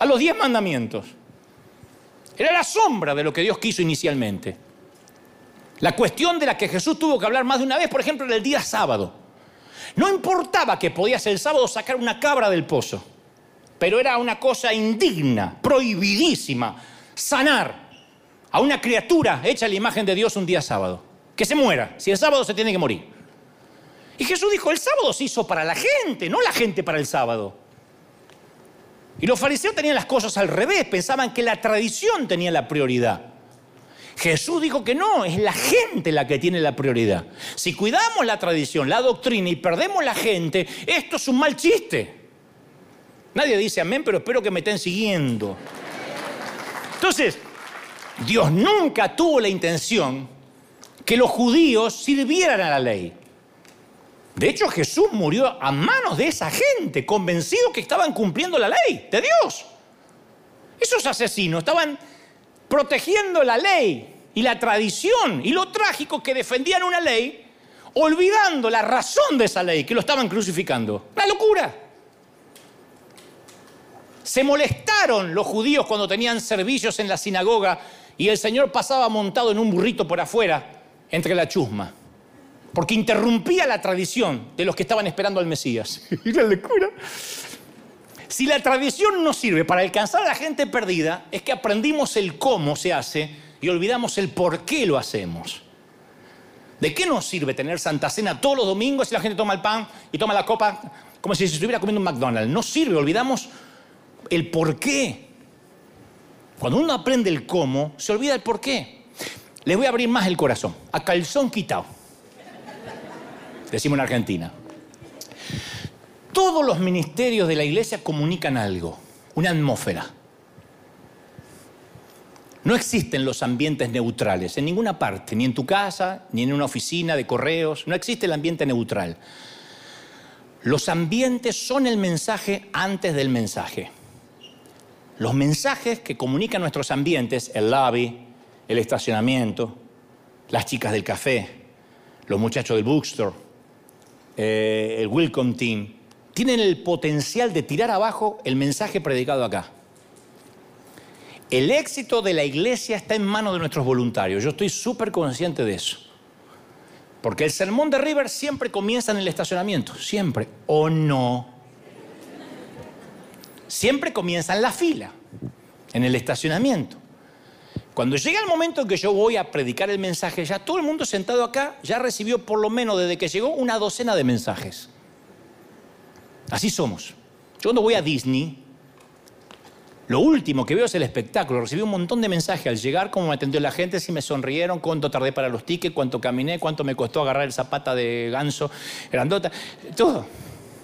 a los diez mandamientos. Era la sombra de lo que Dios quiso inicialmente. La cuestión de la que Jesús tuvo que hablar más de una vez, por ejemplo, era el día sábado. No importaba que podías el sábado sacar una cabra del pozo, pero era una cosa indigna, prohibidísima, sanar a una criatura hecha la imagen de Dios un día sábado. Que se muera. Si el sábado se tiene que morir. Y Jesús dijo, el sábado se hizo para la gente, no la gente para el sábado. Y los fariseos tenían las cosas al revés, pensaban que la tradición tenía la prioridad. Jesús dijo que no, es la gente la que tiene la prioridad. Si cuidamos la tradición, la doctrina y perdemos la gente, esto es un mal chiste. Nadie dice amén, pero espero que me estén siguiendo. Entonces, Dios nunca tuvo la intención que los judíos sirvieran a la ley. De hecho, Jesús murió a manos de esa gente, convencido que estaban cumpliendo la ley de Dios. Esos asesinos estaban protegiendo la ley y la tradición y lo trágico que defendían una ley, olvidando la razón de esa ley, que lo estaban crucificando. ¡La locura! Se molestaron los judíos cuando tenían servicios en la sinagoga y el Señor pasaba montado en un burrito por afuera entre la chusma porque interrumpía la tradición de los que estaban esperando al Mesías. y la locura. Si la tradición no sirve para alcanzar a la gente perdida, es que aprendimos el cómo se hace y olvidamos el por qué lo hacemos. ¿De qué nos sirve tener Santa Cena todos los domingos si la gente toma el pan y toma la copa como si se estuviera comiendo un McDonald's? No sirve, olvidamos el por qué. Cuando uno aprende el cómo, se olvida el por qué. Les voy a abrir más el corazón, a calzón quitado decimos en Argentina. Todos los ministerios de la iglesia comunican algo, una atmósfera. No existen los ambientes neutrales en ninguna parte, ni en tu casa, ni en una oficina de correos, no existe el ambiente neutral. Los ambientes son el mensaje antes del mensaje. Los mensajes que comunican nuestros ambientes, el lobby, el estacionamiento, las chicas del café, los muchachos del bookstore, eh, el Welcome Team, tienen el potencial de tirar abajo el mensaje predicado acá. El éxito de la iglesia está en manos de nuestros voluntarios. Yo estoy súper consciente de eso. Porque el sermón de River siempre comienza en el estacionamiento, siempre, o no. Siempre comienza en la fila, en el estacionamiento. Cuando llega el momento en que yo voy a predicar el mensaje, ya todo el mundo sentado acá ya recibió por lo menos desde que llegó una docena de mensajes. Así somos. Yo cuando voy a Disney, lo último que veo es el espectáculo. Recibí un montón de mensajes al llegar, cómo me atendió la gente, si me sonrieron, cuánto tardé para los tickets, cuánto caminé, cuánto me costó agarrar el zapata de ganso grandota. Todo.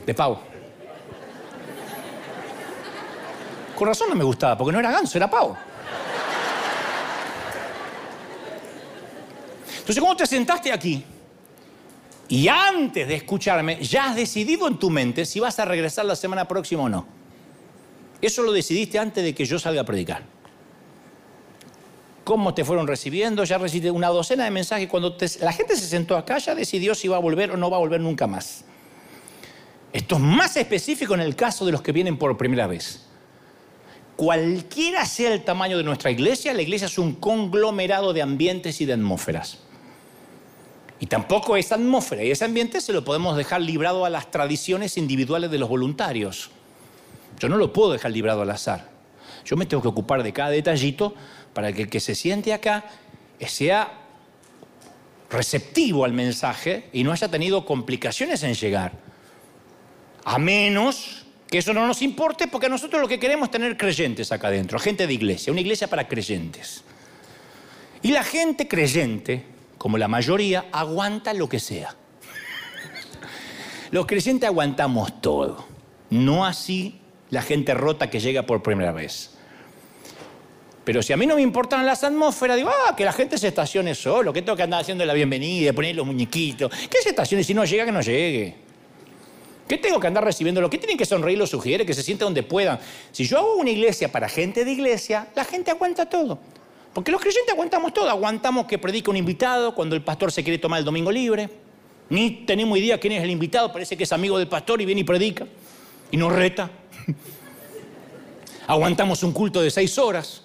De pavo. Con razón no me gustaba, porque no era ganso, era pavo. Entonces, ¿cómo te sentaste aquí? Y antes de escucharme, ya has decidido en tu mente si vas a regresar la semana próxima o no. Eso lo decidiste antes de que yo salga a predicar. ¿Cómo te fueron recibiendo? Ya recibiste una docena de mensajes. Cuando la gente se sentó acá, ya decidió si va a volver o no va a volver nunca más. Esto es más específico en el caso de los que vienen por primera vez. Cualquiera sea el tamaño de nuestra iglesia, la iglesia es un conglomerado de ambientes y de atmósferas. Y tampoco esa atmósfera y ese ambiente se lo podemos dejar librado a las tradiciones individuales de los voluntarios. Yo no lo puedo dejar librado al azar. Yo me tengo que ocupar de cada detallito para que el que se siente acá sea receptivo al mensaje y no haya tenido complicaciones en llegar. A menos que eso no nos importe, porque nosotros lo que queremos es tener creyentes acá adentro, gente de iglesia, una iglesia para creyentes. Y la gente creyente como la mayoría, aguanta lo que sea. Los creyentes aguantamos todo, no así la gente rota que llega por primera vez. Pero si a mí no me importan las atmósferas, digo, ah, que la gente se estacione solo, que tengo que andar haciendo la bienvenida, poner los muñequitos. ¿Qué se estacione si no llega, que no llegue? ¿Qué tengo que andar recibiendo? ¿Lo que tienen que sonreír los sugiere? Que se siente donde puedan. Si yo hago una iglesia para gente de iglesia, la gente aguanta todo. Porque los creyentes aguantamos todo, aguantamos que predique un invitado cuando el pastor se quiere tomar el domingo libre. Ni tenemos idea quién es el invitado, parece que es amigo del pastor y viene y predica y nos reta. aguantamos un culto de seis horas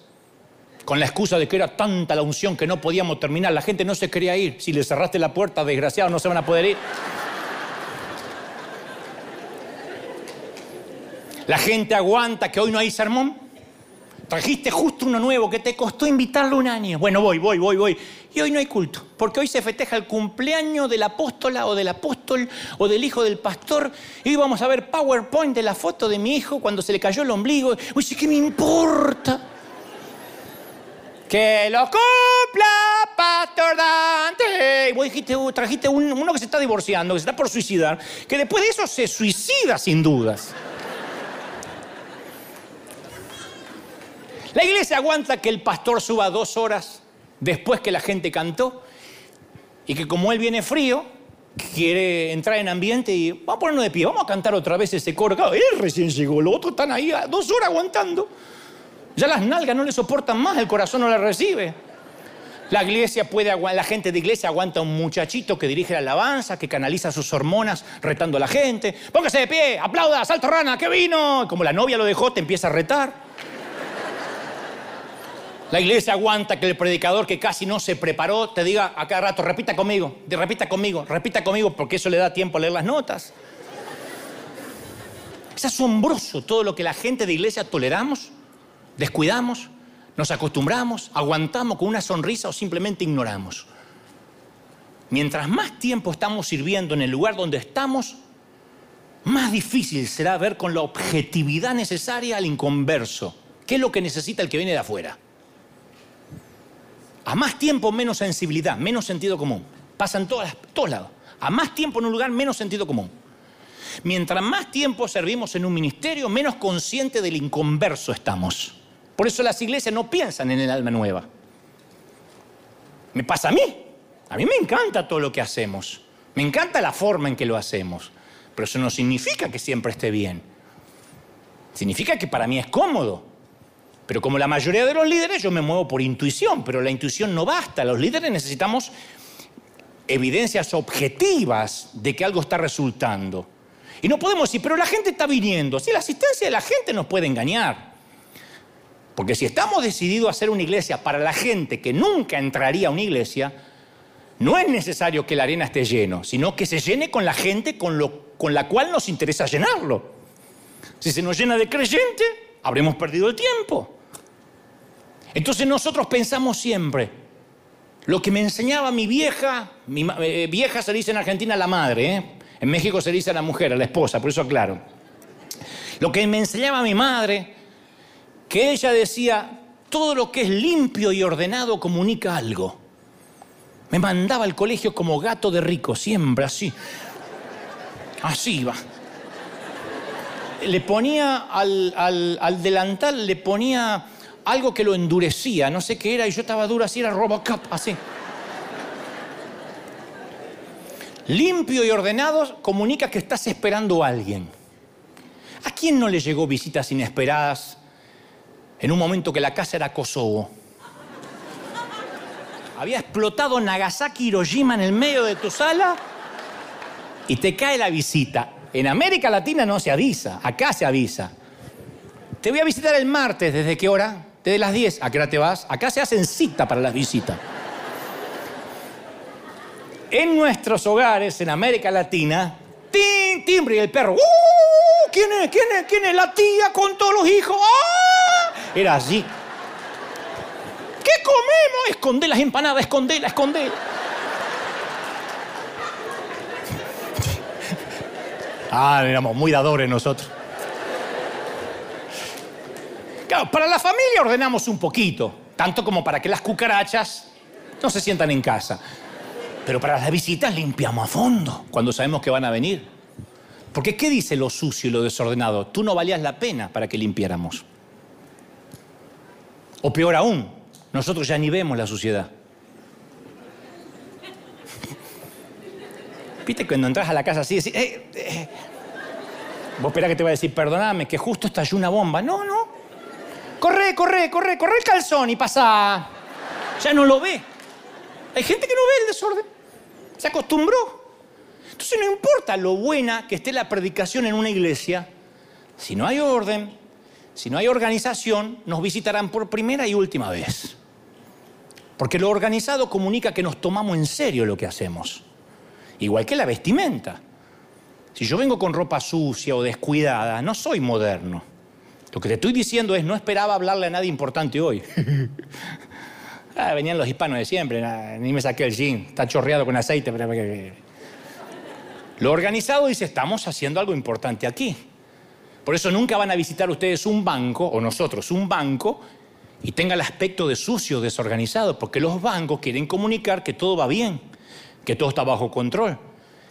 con la excusa de que era tanta la unción que no podíamos terminar. La gente no se quería ir. Si le cerraste la puerta, desgraciado, no se van a poder ir. La gente aguanta que hoy no hay sermón. Trajiste justo uno nuevo que te costó invitarlo un año. Bueno, voy, voy, voy, voy. Y hoy no hay culto, porque hoy se festeja el cumpleaños del apóstola o del apóstol o del hijo del pastor. Y hoy vamos a ver PowerPoint de la foto de mi hijo cuando se le cayó el ombligo. Uy, ¿qué me importa? Que lo cumpla, Pastor Dante. Y vos dijiste, uh, trajiste uno que se está divorciando, que se está por suicidar, que después de eso se suicida sin dudas. La iglesia aguanta que el pastor suba dos horas después que la gente cantó y que como él viene frío, quiere entrar en ambiente y vamos a ponernos de pie, vamos a cantar otra vez ese coro. Claro, recién llegó, los otros están ahí dos horas aguantando. Ya las nalgas no le soportan más, el corazón no le recibe. La iglesia puede la gente de iglesia aguanta a un muchachito que dirige la alabanza, que canaliza sus hormonas retando a la gente. Póngase de pie, aplauda, salto rana, que vino. Como la novia lo dejó, te empieza a retar. La iglesia aguanta que el predicador que casi no se preparó te diga a cada rato, repita conmigo, repita conmigo, repita conmigo, porque eso le da tiempo a leer las notas. Es asombroso todo lo que la gente de iglesia toleramos, descuidamos, nos acostumbramos, aguantamos con una sonrisa o simplemente ignoramos. Mientras más tiempo estamos sirviendo en el lugar donde estamos, más difícil será ver con la objetividad necesaria al inconverso. ¿Qué es lo que necesita el que viene de afuera? A más tiempo, menos sensibilidad, menos sentido común. Pasan todas, todos lados. A más tiempo en un lugar, menos sentido común. Mientras más tiempo servimos en un ministerio, menos consciente del inconverso estamos. Por eso las iglesias no piensan en el alma nueva. Me pasa a mí. A mí me encanta todo lo que hacemos. Me encanta la forma en que lo hacemos. Pero eso no significa que siempre esté bien. Significa que para mí es cómodo. Pero como la mayoría de los líderes, yo me muevo por intuición, pero la intuición no basta. Los líderes necesitamos evidencias objetivas de que algo está resultando. Y no podemos decir, pero la gente está viniendo. Si la asistencia de la gente nos puede engañar. Porque si estamos decididos a hacer una iglesia para la gente que nunca entraría a una iglesia, no es necesario que la arena esté lleno, sino que se llene con la gente con, lo, con la cual nos interesa llenarlo. Si se nos llena de creyente, habremos perdido el tiempo. Entonces nosotros pensamos siempre, lo que me enseñaba mi vieja, mi eh, vieja se dice en Argentina la madre, ¿eh? en México se dice a la mujer, a la esposa, por eso aclaro. Lo que me enseñaba mi madre, que ella decía, todo lo que es limpio y ordenado comunica algo. Me mandaba al colegio como gato de rico, siempre así. Así iba. Le ponía al, al delantal, le ponía algo que lo endurecía, no sé qué era, y yo estaba duro así, era Robocop, así. Limpio y ordenado comunica que estás esperando a alguien. ¿A quién no le llegó visitas inesperadas en un momento que la casa era Kosovo? Había explotado Nagasaki Hiroshima en el medio de tu sala y te cae la visita. En América Latina no se avisa, acá se avisa. Te voy a visitar el martes, ¿desde qué hora? Desde las 10. ¿A qué hora te vas? Acá se hacen cita para las visitas. En nuestros hogares, en América Latina, ¡tin, timbre! Y el perro, ¡uh! ¿Quién es? ¿Quién es? ¿Quién es? La tía con todos los hijos. ¡Ah! Era así. ¿Qué comemos? Escondé las empanadas, escondela, escondé. Ah, éramos muy dadores nosotros. para la familia ordenamos un poquito, tanto como para que las cucarachas no se sientan en casa. Pero para las visitas limpiamos a fondo cuando sabemos que van a venir. Porque ¿qué dice lo sucio y lo desordenado? Tú no valías la pena para que limpiáramos. O peor aún, nosotros ya ni vemos la suciedad. ¿Viste cuando entras a la casa así, decís, eh, eh, vos esperás que te va a decir, perdóname, que justo estalló una bomba? No, no. Corre, corre, corre, corre el calzón y pasa. Ya no lo ve. Hay gente que no ve el desorden. Se acostumbró. Entonces no importa lo buena que esté la predicación en una iglesia, si no hay orden, si no hay organización, nos visitarán por primera y última vez. Porque lo organizado comunica que nos tomamos en serio lo que hacemos. Igual que la vestimenta. Si yo vengo con ropa sucia o descuidada, no soy moderno. Lo que te estoy diciendo es, no esperaba hablarle a nadie importante hoy. ah, venían los hispanos de siempre, ni me saqué el jean, está chorreado con aceite. Pero... Lo organizado dice, estamos haciendo algo importante aquí. Por eso nunca van a visitar ustedes un banco, o nosotros, un banco, y tenga el aspecto de sucio, desorganizado, porque los bancos quieren comunicar que todo va bien, que todo está bajo control.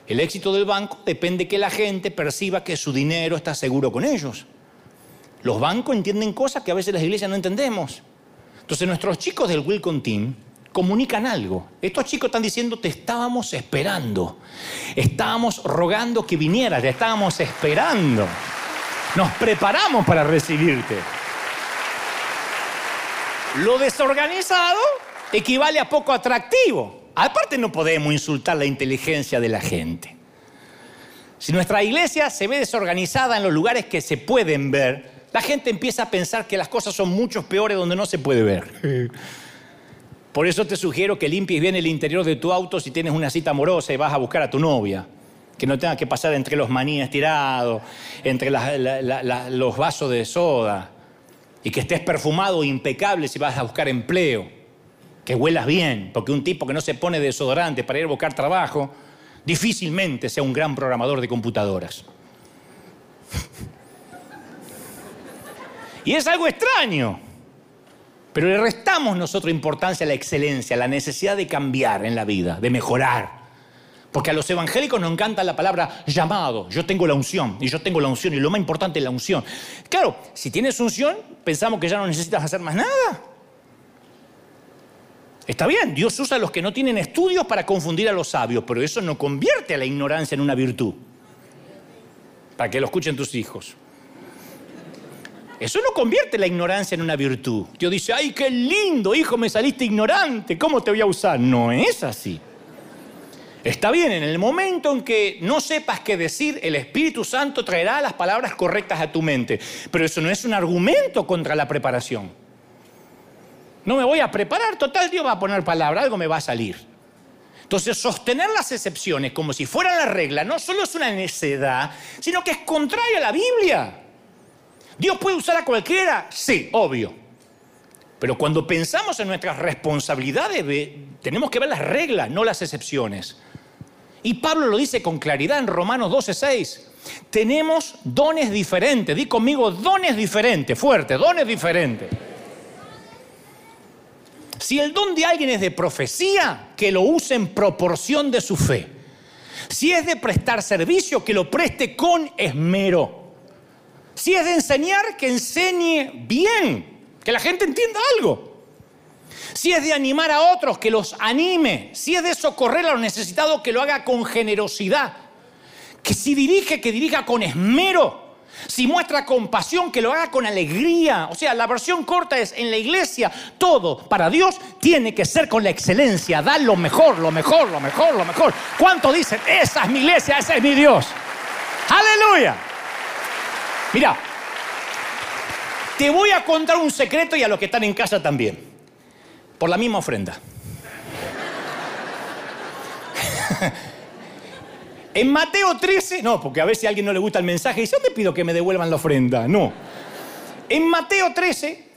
El éxito del banco depende que la gente perciba que su dinero está seguro con ellos. Los bancos entienden cosas que a veces las iglesias no entendemos. Entonces nuestros chicos del Welcome Team comunican algo. Estos chicos están diciendo, te estábamos esperando. Estábamos rogando que vinieras, te estábamos esperando. Nos preparamos para recibirte. Lo desorganizado equivale a poco atractivo. Aparte no podemos insultar la inteligencia de la gente. Si nuestra iglesia se ve desorganizada en los lugares que se pueden ver, la gente empieza a pensar que las cosas son mucho peores donde no se puede ver. Por eso te sugiero que limpies bien el interior de tu auto si tienes una cita amorosa y vas a buscar a tu novia. Que no tenga que pasar entre los maníes tirados, entre los vasos de soda. Y que estés perfumado e impecable si vas a buscar empleo. Que huelas bien, porque un tipo que no se pone desodorante para ir a buscar trabajo, difícilmente sea un gran programador de computadoras. Y es algo extraño. Pero le restamos nosotros importancia a la excelencia, a la necesidad de cambiar en la vida, de mejorar. Porque a los evangélicos nos encanta la palabra llamado. Yo tengo la unción y yo tengo la unción y lo más importante es la unción. Claro, si tienes unción, pensamos que ya no necesitas hacer más nada. Está bien, Dios usa a los que no tienen estudios para confundir a los sabios, pero eso no convierte a la ignorancia en una virtud. Para que lo escuchen tus hijos. Eso no convierte la ignorancia en una virtud. Dios dice, ay, qué lindo, hijo, me saliste ignorante, ¿cómo te voy a usar? No es así. Está bien, en el momento en que no sepas qué decir, el Espíritu Santo traerá las palabras correctas a tu mente. Pero eso no es un argumento contra la preparación. No me voy a preparar, total Dios va a poner palabra, algo me va a salir. Entonces, sostener las excepciones como si fueran la regla no solo es una necedad, sino que es contrario a la Biblia. ¿Dios puede usar a cualquiera? Sí, obvio. Pero cuando pensamos en nuestras responsabilidades, tenemos que ver las reglas, no las excepciones. Y Pablo lo dice con claridad en Romanos 12:6. Tenemos dones diferentes. Di conmigo, dones diferentes, fuerte, dones diferentes. Si el don de alguien es de profecía, que lo use en proporción de su fe. Si es de prestar servicio, que lo preste con esmero. Si es de enseñar, que enseñe bien, que la gente entienda algo. Si es de animar a otros, que los anime. Si es de socorrer a los necesitados, que lo haga con generosidad. Que si dirige, que dirija con esmero. Si muestra compasión, que lo haga con alegría. O sea, la versión corta es, en la iglesia, todo para Dios tiene que ser con la excelencia. Da lo mejor, lo mejor, lo mejor, lo mejor. ¿Cuánto dicen? Esa es mi iglesia, ese es mi Dios. Aleluya. Mira, te voy a contar un secreto y a los que están en casa también. Por la misma ofrenda. En Mateo 13, no, porque a si a alguien no le gusta el mensaje, y dice, ¿dónde pido que me devuelvan la ofrenda? No. En Mateo 13,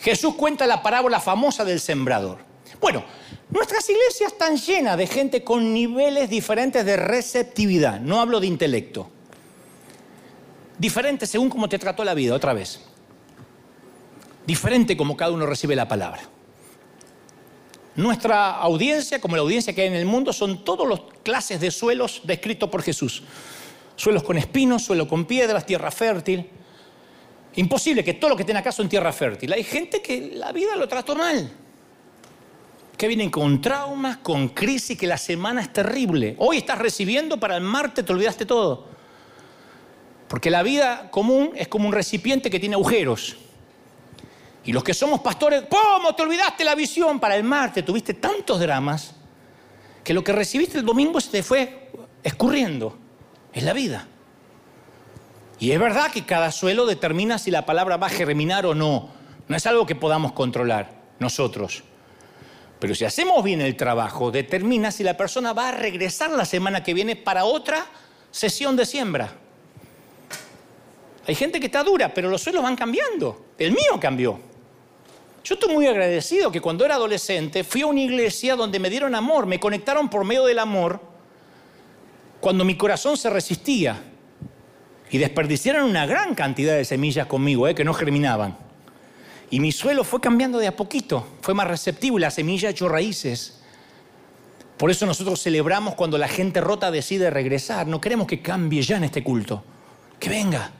Jesús cuenta la parábola famosa del sembrador. Bueno, nuestras iglesias están llenas de gente con niveles diferentes de receptividad, no hablo de intelecto. Diferente según cómo te trató la vida, otra vez. Diferente como cada uno recibe la palabra. Nuestra audiencia, como la audiencia que hay en el mundo, son todas las clases de suelos descritos por Jesús. Suelos con espinos, suelo con piedras, tierra fértil. Imposible que todo lo que tiene acá son tierra fértil. Hay gente que la vida lo trató mal. Que vienen con traumas, con crisis, que la semana es terrible. Hoy estás recibiendo, para el martes te olvidaste todo. Porque la vida común es como un recipiente que tiene agujeros. Y los que somos pastores, ¿cómo te olvidaste la visión para el martes? Tuviste tantos dramas que lo que recibiste el domingo se te fue escurriendo. Es la vida. Y es verdad que cada suelo determina si la palabra va a germinar o no. No es algo que podamos controlar nosotros. Pero si hacemos bien el trabajo, determina si la persona va a regresar la semana que viene para otra sesión de siembra. Hay gente que está dura, pero los suelos van cambiando. El mío cambió. Yo estoy muy agradecido que cuando era adolescente fui a una iglesia donde me dieron amor, me conectaron por medio del amor cuando mi corazón se resistía y desperdiciaron una gran cantidad de semillas conmigo, eh, que no germinaban. Y mi suelo fue cambiando de a poquito, fue más receptivo y la semilla echó raíces. Por eso nosotros celebramos cuando la gente rota decide regresar. No queremos que cambie ya en este culto, que venga.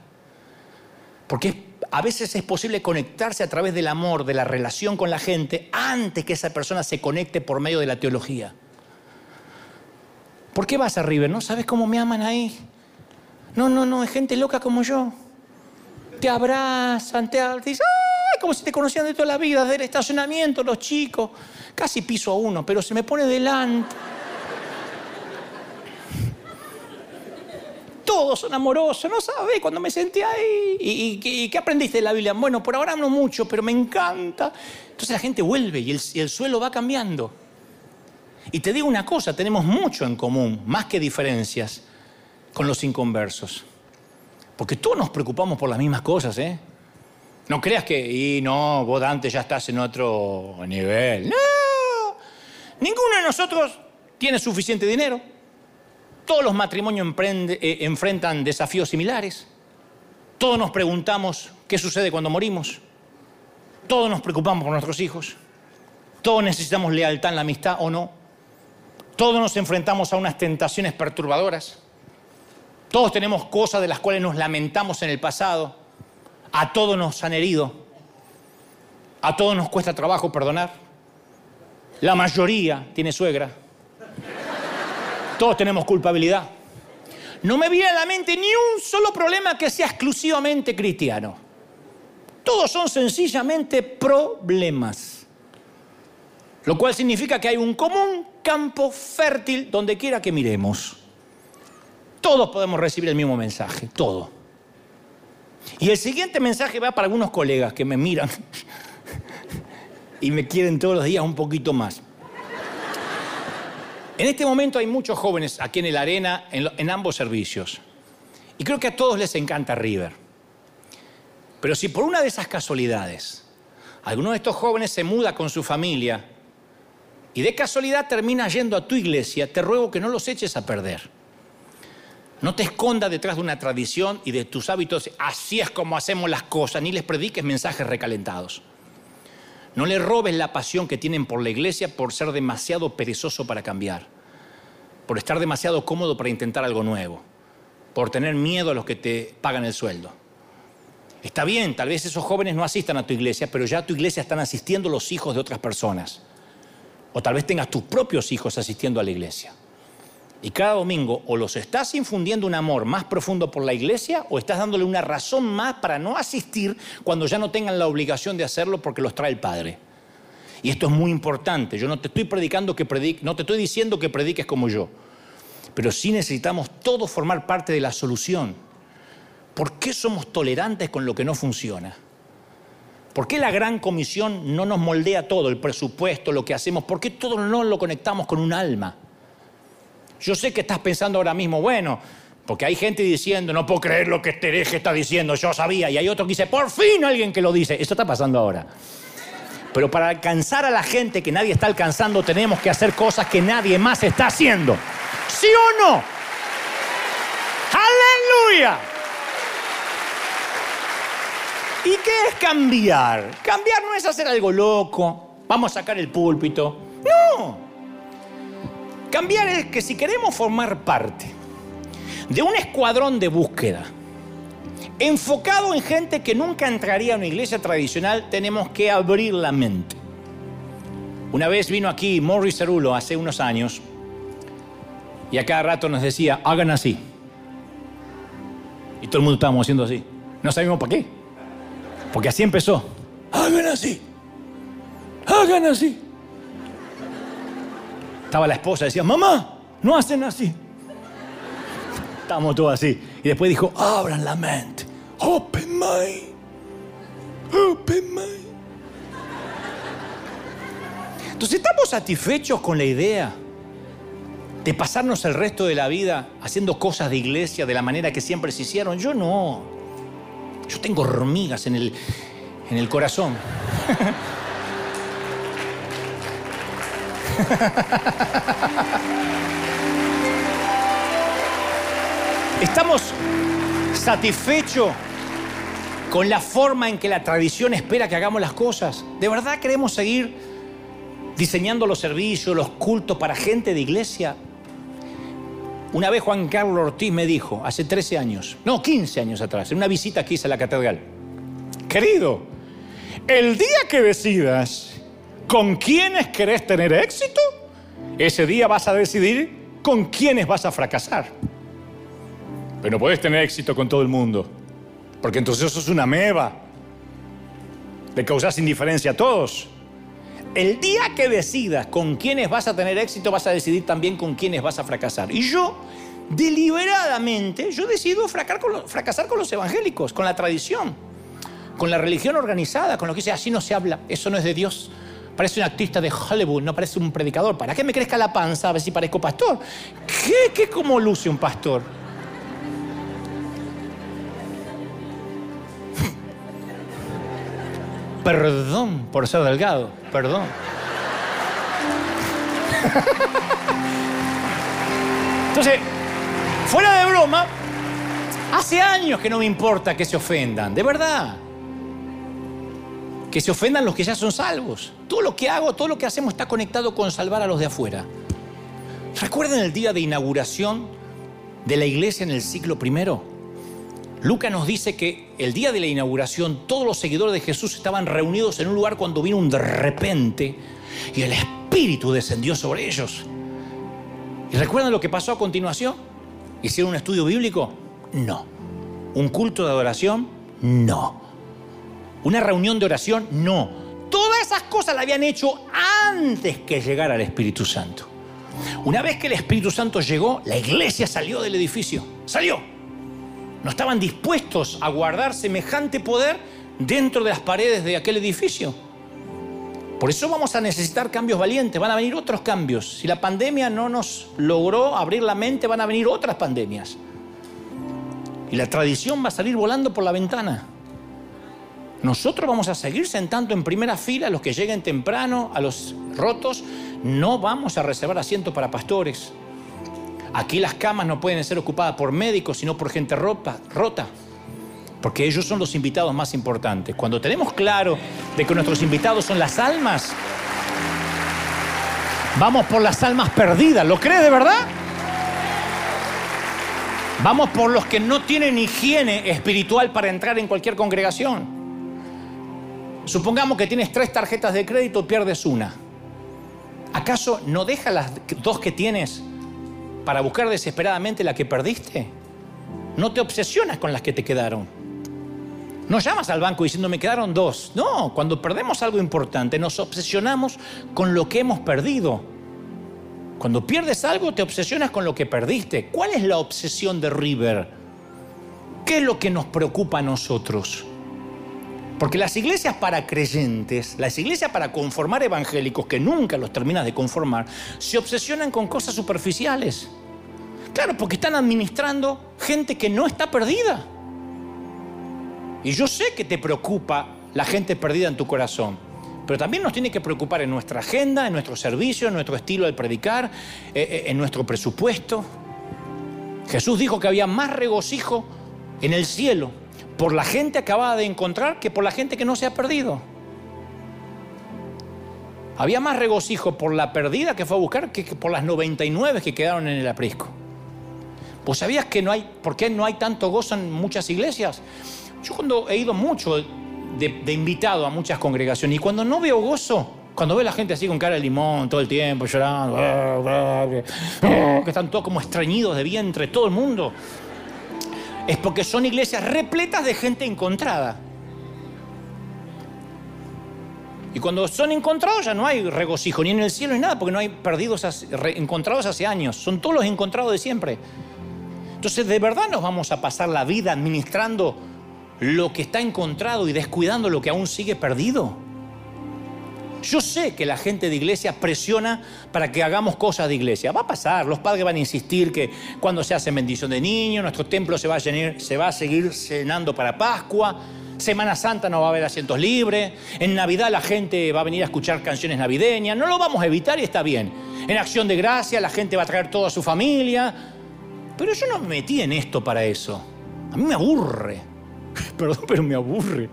Porque es a veces es posible conectarse a través del amor, de la relación con la gente, antes que esa persona se conecte por medio de la teología. ¿Por qué vas a River? ¿No sabes cómo me aman ahí? No, no, no, es gente loca como yo. Te abrazan, te, dicen, ¡ay! Como si te conocían de toda la vida, del estacionamiento, los chicos. Casi piso a uno, pero se me pone delante. Todos son amorosos, no sabes, cuando me senté ahí. ¿Y, qué aprendiste de la Biblia? Bueno, por ahora no mucho, pero me encanta. Entonces la gente vuelve y el, y el suelo va cambiando. Y te digo una cosa, tenemos mucho en común, más que diferencias, con los inconversos. Porque todos nos preocupamos por las mismas cosas, ¿eh? No creas que, y no, vos antes ya estás en otro nivel. No, ninguno de nosotros tiene suficiente dinero. Todos los matrimonios eh, enfrentan desafíos similares. Todos nos preguntamos qué sucede cuando morimos. Todos nos preocupamos por nuestros hijos. Todos necesitamos lealtad en la amistad o no. Todos nos enfrentamos a unas tentaciones perturbadoras. Todos tenemos cosas de las cuales nos lamentamos en el pasado. A todos nos han herido. A todos nos cuesta trabajo perdonar. La mayoría tiene suegra. Todos tenemos culpabilidad. No me viene a la mente ni un solo problema que sea exclusivamente cristiano. Todos son sencillamente problemas. Lo cual significa que hay un común campo fértil donde quiera que miremos. Todos podemos recibir el mismo mensaje, todo. Y el siguiente mensaje va para algunos colegas que me miran y me quieren todos los días un poquito más. En este momento hay muchos jóvenes aquí en el Arena, en, ambos servicios. Y creo que a todos les encanta River. Pero si por una de esas casualidades alguno de estos jóvenes se muda con su familia y de casualidad termina yendo a tu iglesia, te ruego que no los eches a perder. No te escondas detrás de una tradición y de tus hábitos, así es como hacemos las cosas, ni les prediques mensajes recalentados. No le robes la pasión que tienen por la iglesia por ser demasiado perezoso para cambiar, por estar demasiado cómodo para intentar algo nuevo, por tener miedo a los que te pagan el sueldo. Está bien, tal vez esos jóvenes no asistan a tu iglesia, pero ya a tu iglesia están asistiendo los hijos de otras personas. O tal vez tengas tus propios hijos asistiendo a la iglesia. Y cada domingo o los estás infundiendo un amor más profundo por la iglesia o estás dándole una razón más para no asistir cuando ya no tengan la obligación de hacerlo porque los trae el Padre. Y esto es muy importante. Yo no te estoy predicando que no te estoy diciendo que prediques como yo. Pero sí necesitamos todos formar parte de la solución. ¿Por qué somos tolerantes con lo que no funciona? ¿Por qué la gran comisión no nos moldea todo, el presupuesto, lo que hacemos? ¿Por qué todo no lo conectamos con un alma? Yo sé que estás pensando ahora mismo, bueno, porque hay gente diciendo, no puedo creer lo que este hereje está diciendo, yo sabía, y hay otro que dice, por fin alguien que lo dice. Esto está pasando ahora. Pero para alcanzar a la gente que nadie está alcanzando, tenemos que hacer cosas que nadie más está haciendo. ¿Sí o no? ¡Aleluya! ¿Y qué es cambiar? Cambiar no es hacer algo loco, vamos a sacar el púlpito. Cambiar es que si queremos formar parte de un escuadrón de búsqueda enfocado en gente que nunca entraría a una iglesia tradicional, tenemos que abrir la mente. Una vez vino aquí Morris Cerulo hace unos años y a cada rato nos decía, hagan así. Y todo el mundo estábamos haciendo así. No sabíamos para qué. Porque así empezó. Hagan así. Hagan así. Estaba la esposa, decía, mamá, no hacen así. Estábamos todos así. Y después dijo, abran la mente. Open mind. Open mind. Entonces, ¿estamos satisfechos con la idea de pasarnos el resto de la vida haciendo cosas de iglesia de la manera que siempre se hicieron? Yo no. Yo tengo hormigas en el, en el corazón. ¿Estamos satisfechos con la forma en que la tradición espera que hagamos las cosas? ¿De verdad queremos seguir diseñando los servicios, los cultos para gente de iglesia? Una vez Juan Carlos Ortiz me dijo, hace 13 años, no, 15 años atrás, en una visita que hice a la catedral, querido, el día que decidas con quiénes querés tener éxito, ese día vas a decidir con quiénes vas a fracasar. Pero no puedes tener éxito con todo el mundo, porque entonces eso es una meba. Le causas indiferencia a todos. El día que decidas con quiénes vas a tener éxito, vas a decidir también con quiénes vas a fracasar. Y yo, deliberadamente, yo decido fracasar con los evangélicos, con la tradición, con la religión organizada, con lo que dice, así no se habla, eso no es de Dios. Parece un artista de Hollywood, no parece un predicador. ¿Para qué me crezca la panza a ver si parezco pastor? ¿Qué? ¿Qué como luce un pastor? Perdón por ser delgado, perdón. Entonces, fuera de broma, hace años que no me importa que se ofendan, de verdad. Que se ofendan los que ya son salvos. Todo lo que hago, todo lo que hacemos está conectado con salvar a los de afuera. ¿Recuerdan el día de inauguración de la iglesia en el siglo primero? Lucas nos dice que el día de la inauguración todos los seguidores de Jesús estaban reunidos en un lugar cuando vino un de repente y el Espíritu descendió sobre ellos. ¿Y recuerdan lo que pasó a continuación? ¿Hicieron un estudio bíblico? No. ¿Un culto de adoración? No. ¿Una reunión de oración? No. Todas esas cosas las habían hecho antes que llegara el Espíritu Santo. Una vez que el Espíritu Santo llegó, la iglesia salió del edificio. Salió. No estaban dispuestos a guardar semejante poder dentro de las paredes de aquel edificio. Por eso vamos a necesitar cambios valientes, van a venir otros cambios. Si la pandemia no nos logró abrir la mente, van a venir otras pandemias. Y la tradición va a salir volando por la ventana. Nosotros vamos a seguir sentando en primera fila a los que lleguen temprano, a los rotos. No vamos a reservar asiento para pastores. Aquí las camas no pueden ser ocupadas por médicos, sino por gente rota porque ellos son los invitados más importantes. Cuando tenemos claro de que nuestros invitados son las almas, vamos por las almas perdidas. ¿Lo crees de verdad? Vamos por los que no tienen higiene espiritual para entrar en cualquier congregación. Supongamos que tienes tres tarjetas de crédito y pierdes una. ¿Acaso no dejas las dos que tienes para buscar desesperadamente la que perdiste? No te obsesionas con las que te quedaron. No llamas al banco diciendo me quedaron dos. No, cuando perdemos algo importante nos obsesionamos con lo que hemos perdido. Cuando pierdes algo te obsesionas con lo que perdiste. ¿Cuál es la obsesión de River? ¿Qué es lo que nos preocupa a nosotros? Porque las iglesias para creyentes, las iglesias para conformar evangélicos, que nunca los terminas de conformar, se obsesionan con cosas superficiales. Claro, porque están administrando gente que no está perdida. Y yo sé que te preocupa la gente perdida en tu corazón, pero también nos tiene que preocupar en nuestra agenda, en nuestro servicio, en nuestro estilo de predicar, eh, eh, en nuestro presupuesto. Jesús dijo que había más regocijo en el cielo por la gente acabada de encontrar que por la gente que no se ha perdido. Había más regocijo por la perdida que fue a buscar que por las 99 que quedaron en el aprisco. ¿Pues sabías que no hay, por qué no hay tanto gozo en muchas iglesias? Yo cuando he ido mucho de, invitado a muchas congregaciones y cuando no veo gozo, cuando veo a la gente así con cara de limón todo el tiempo, llorando, que están todos como estreñidos de vientre, todo el mundo, es porque son iglesias repletas de gente encontrada. Y cuando son encontrados ya no hay regocijo, ni en el cielo ni nada, porque no hay perdidos encontrados hace años. Son todos los encontrados de siempre. Entonces, ¿de verdad nos vamos a pasar la vida administrando lo que está encontrado y descuidando lo que aún sigue perdido. Yo sé que la gente de iglesia presiona para que hagamos cosas de iglesia. Va a pasar, los padres van a insistir que cuando se hace bendición de niños, nuestro templo se va a, se va a seguir cenando para Pascua. Semana Santa no va a haber asientos libres. En Navidad la gente va a venir a escuchar canciones navideñas. No lo vamos a evitar y está bien. En acción de gracia la gente va a traer toda su familia. Pero yo no me metí en esto para eso. A mí me aburre. Perdón, pero me aburre.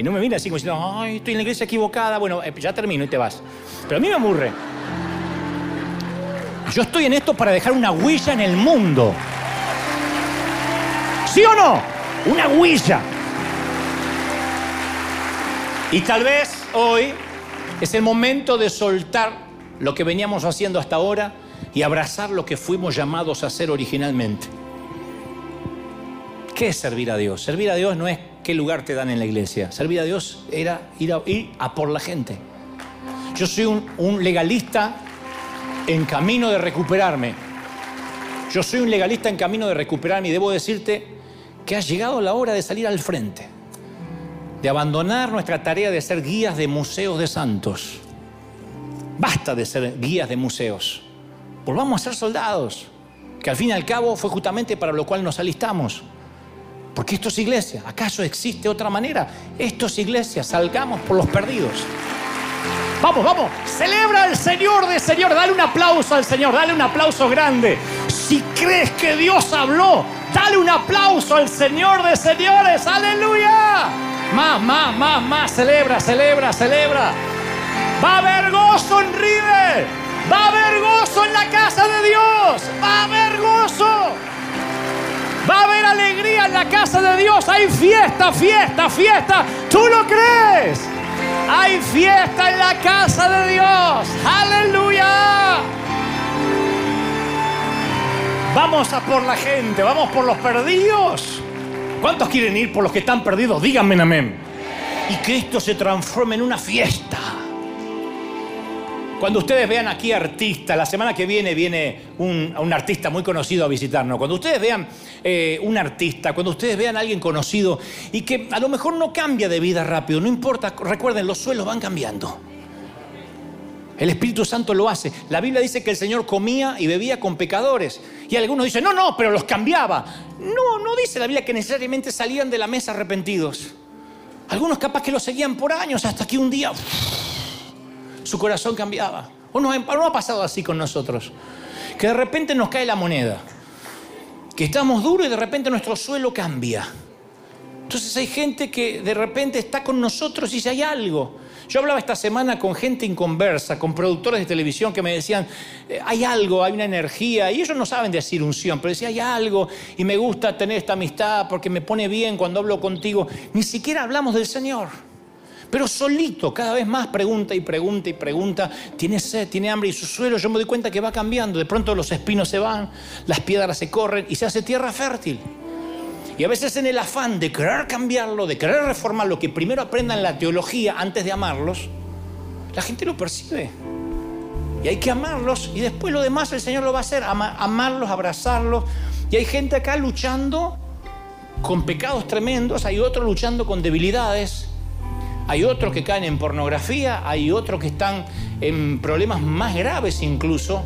Y no me viene así como diciendo, ay, estoy en la iglesia equivocada. Bueno, eh, ya termino y te vas. Pero a mí me aburre. Yo estoy en esto para dejar una huella en el mundo. ¿Sí o no? Una huella. Y tal vez hoy es el momento de soltar lo que veníamos haciendo hasta ahora y abrazar lo que fuimos llamados a hacer originalmente. ¿Qué es servir a Dios? Servir a Dios no es qué lugar te dan en la iglesia. Servir a Dios era ir a, por la gente. Yo soy un, legalista en camino de recuperarme. Yo soy un legalista en camino de recuperarme y debo decirte que ha llegado la hora de salir al frente, de abandonar nuestra tarea de ser guías de museos de santos. Basta de ser guías de museos. Volvamos a ser soldados, que al fin y al cabo fue justamente para lo cual nos alistamos. Porque esto es iglesia. ¿Acaso existe otra manera? Esto es iglesia. Salgamos por los perdidos. Vamos, vamos. Celebra al Señor de Señor. Dale un aplauso al Señor. Dale un aplauso grande. Si crees que Dios habló, dale un aplauso al Señor de señores. Aleluya. Más, más, más, más. Celebra, celebra, celebra. Va a haber gozo en River. Va a haber gozo en la casa de Dios. Va a haber gozo. Va a haber alegría en la casa de Dios. Hay fiesta, fiesta, fiesta. ¿Tú lo crees? Hay fiesta en la casa de Dios. Aleluya. Vamos a por la gente, vamos por los perdidos. ¿Cuántos quieren ir por los que están perdidos? Díganme amén. Y que esto se transforme en una fiesta. Cuando ustedes vean aquí artistas, la semana que viene viene un, artista muy conocido a visitarnos. Cuando ustedes vean eh, un artista, cuando ustedes vean a alguien conocido y que a lo mejor no cambia de vida rápido, no importa, recuerden, los suelos van cambiando. El Espíritu Santo lo hace. La Biblia dice que el Señor comía y bebía con pecadores. Y algunos dicen, no, no, pero los cambiaba. No, no dice la Biblia que necesariamente salían de la mesa arrepentidos. Algunos capaz que lo seguían por años hasta que un día su corazón cambiaba. ¿O no, ha pasado así con nosotros? Que de repente nos cae la moneda. Que estamos duros y de repente nuestro suelo cambia. Entonces hay gente que de repente está con nosotros y dice, hay algo. Yo hablaba esta semana con gente inconversa, con productores de televisión que me decían, eh, hay algo, hay una energía, y ellos no saben decir unción, pero decía, hay algo, y me gusta tener esta amistad porque me pone bien cuando hablo contigo. Ni siquiera hablamos del Señor. Pero solito, cada vez más pregunta y pregunta y pregunta, tiene sed, tiene hambre y su suelo, yo me doy cuenta que va cambiando. De pronto los espinos se van, las piedras se corren y se hace tierra fértil. Y a veces en el afán de querer cambiarlo, de querer reformarlo, que primero aprendan la teología antes de amarlos, la gente lo percibe. Y hay que amarlos y después lo demás el Señor lo va a hacer, amarlos, abrazarlos. Y hay gente acá luchando con pecados tremendos, hay otros luchando con debilidades, hay otros que caen en pornografía, hay otros que están en problemas más graves incluso,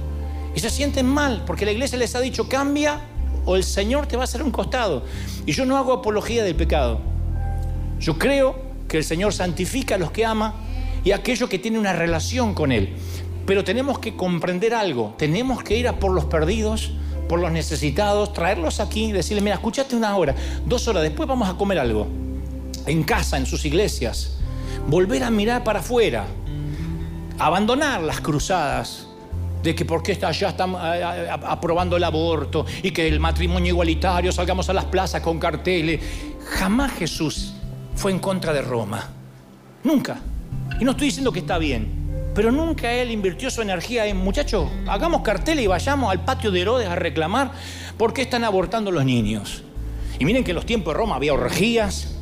y se sienten mal porque la iglesia les ha dicho cambia o el Señor te va a hacer un costado. Y yo no hago apología del pecado. Yo creo que el Señor santifica a los que ama y a aquellos que tienen una relación con Él. Pero tenemos que comprender algo. Tenemos que ir a por los perdidos, por los necesitados, traerlos aquí y decirles, mira, escúchate una hora, dos horas, después vamos a comer algo. En casa, en sus iglesias. Volver a mirar para afuera. Abandonar las cruzadas de que por qué ya están aprobando el aborto y que el matrimonio igualitario, salgamos a las plazas con carteles. Jamás Jesús fue en contra de Roma. Nunca. Y no estoy diciendo que está bien. Pero nunca él invirtió su energía en, muchachos, hagamos carteles y vayamos al patio de Herodes a reclamar por qué están abortando los niños. Y miren que en los tiempos de Roma había orgías,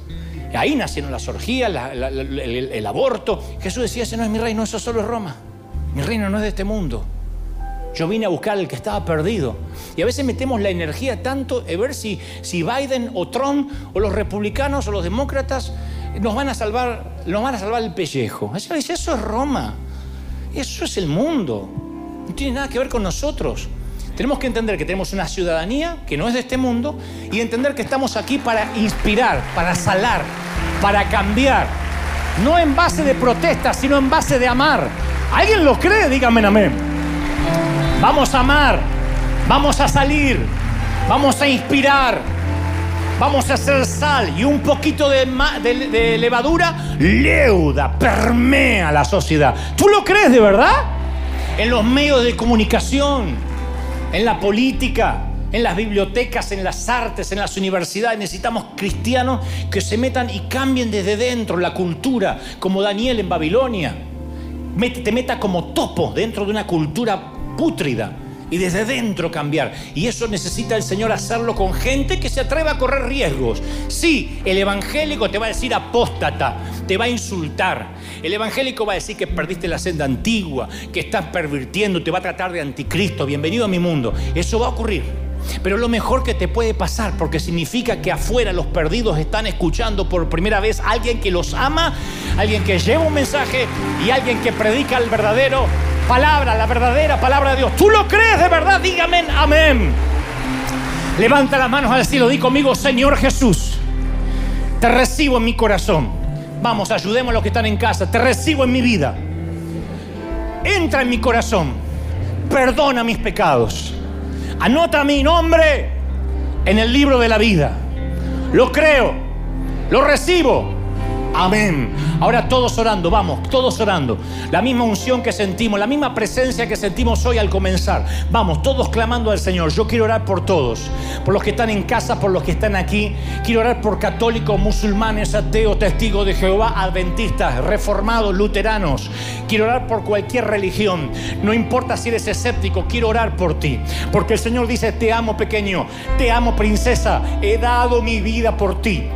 ahí nacieron las orgías, el, el, aborto. Jesús decía, ese no es mi reino, eso solo es Roma. Mi reino no es de este mundo. Yo vine a buscar al que estaba perdido. Y a veces metemos la energía tanto en ver si, si Biden o Trump o los republicanos o los demócratas nos van a salvar, nos van a salvar el pellejo. Eso es Roma. Eso es el mundo. No tiene nada que ver con nosotros. Tenemos que entender que tenemos una ciudadanía que no es de este mundo y entender que estamos aquí para inspirar, para salar, para cambiar. No en base de protesta, sino en base de amar. ¿Alguien lo cree? Díganme amén. Vamos a amar, vamos a salir, vamos a inspirar, vamos a hacer sal y un poquito de, de, levadura leuda, permea la sociedad. ¿Tú lo crees de verdad? En los medios de comunicación, en la política, en las bibliotecas, en las artes, en las universidades. Necesitamos cristianos que se metan y cambien desde dentro la cultura, como Daniel en Babilonia. Te meta como topo dentro de una cultura pútrida y desde dentro cambiar. Y eso necesita el Señor hacerlo con gente que se atreva a correr riesgos. Sí, el evangélico te va a decir apóstata, te va a insultar. El evangélico va a decir que perdiste la senda antigua, que estás pervirtiendo, te va a tratar de anticristo. Bienvenido a mi mundo. Eso va a ocurrir. Pero lo mejor que te puede pasar, porque significa que afuera los perdidos están escuchando por primera vez a alguien que los ama, alguien que lleva un mensaje y alguien que predica el verdadero palabra, la verdadera palabra de Dios. ¿Tú lo crees de verdad? Dígame amén. Levanta las manos al cielo, di conmigo, Señor Jesús, te recibo en mi corazón. Vamos, ayudemos a los que están en casa, te recibo en mi vida. Entra en mi corazón, perdona mis pecados. Anota mi nombre en el libro de la vida. Lo creo, lo recibo Amén. Ahora todos orando, vamos, todos orando. La misma unción que sentimos, la misma presencia que sentimos hoy al comenzar. Vamos, todos clamando al Señor. Yo quiero orar por todos, por los que están en casa, por los que están aquí. Quiero orar por católicos, musulmanes, ateos, testigos de Jehová, adventistas, reformados, luteranos. Quiero orar por cualquier religión. No importa si eres escéptico, quiero orar por ti. Porque el Señor dice, te amo pequeño, te amo princesa, he dado mi vida por ti.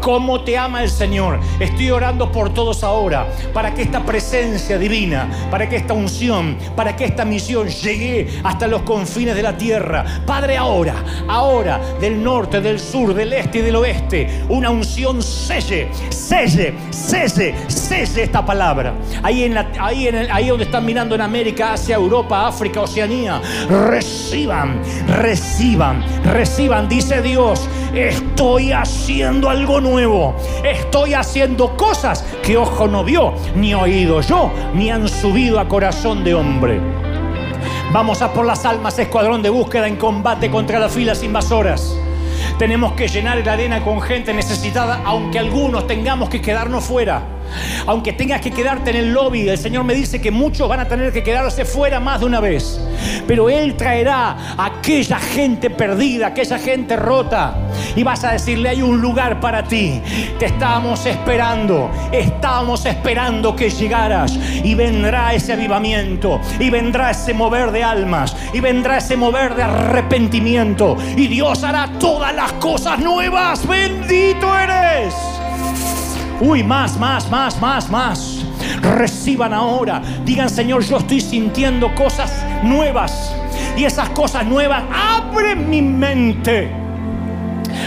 Cómo te ama el Señor. Estoy orando por todos ahora, para que esta presencia divina, para que esta unción, para que esta misión llegue hasta los confines de la tierra. Padre, ahora, ahora, del norte, del sur, del este y del oeste, una unción selle, selle, selle, selle esta palabra. Ahí, en ahí, en ahí donde están mirando en América, Asia, Europa, África, Oceanía, reciban, reciban, reciban, dice Dios, estoy haciendo algo nuevo Estoy haciendo cosas que ojo no vio, ni oído yo, ni han subido a corazón de hombre. Vamos a por las almas, escuadrón de búsqueda en combate contra las filas invasoras. Tenemos que llenar la arena con gente necesitada, aunque algunos tengamos que quedarnos fuera. Aunque tengas que quedarte en el lobby, el Señor me dice que muchos van a tener que quedarse fuera más de una vez. Pero Él traerá a aquella gente perdida, aquella gente rota. Y vas a decirle, hay un lugar para ti. Te estábamos esperando. Estábamos esperando que llegaras. Y vendrá ese avivamiento. Y vendrá ese mover de almas. Y vendrá ese mover de arrepentimiento. Y Dios hará todas las cosas nuevas. Bendito eres. Uy, más, más, más, más, más. Reciban ahora. Digan, Señor, yo estoy sintiendo cosas nuevas. Y esas cosas nuevas, abre mi mente.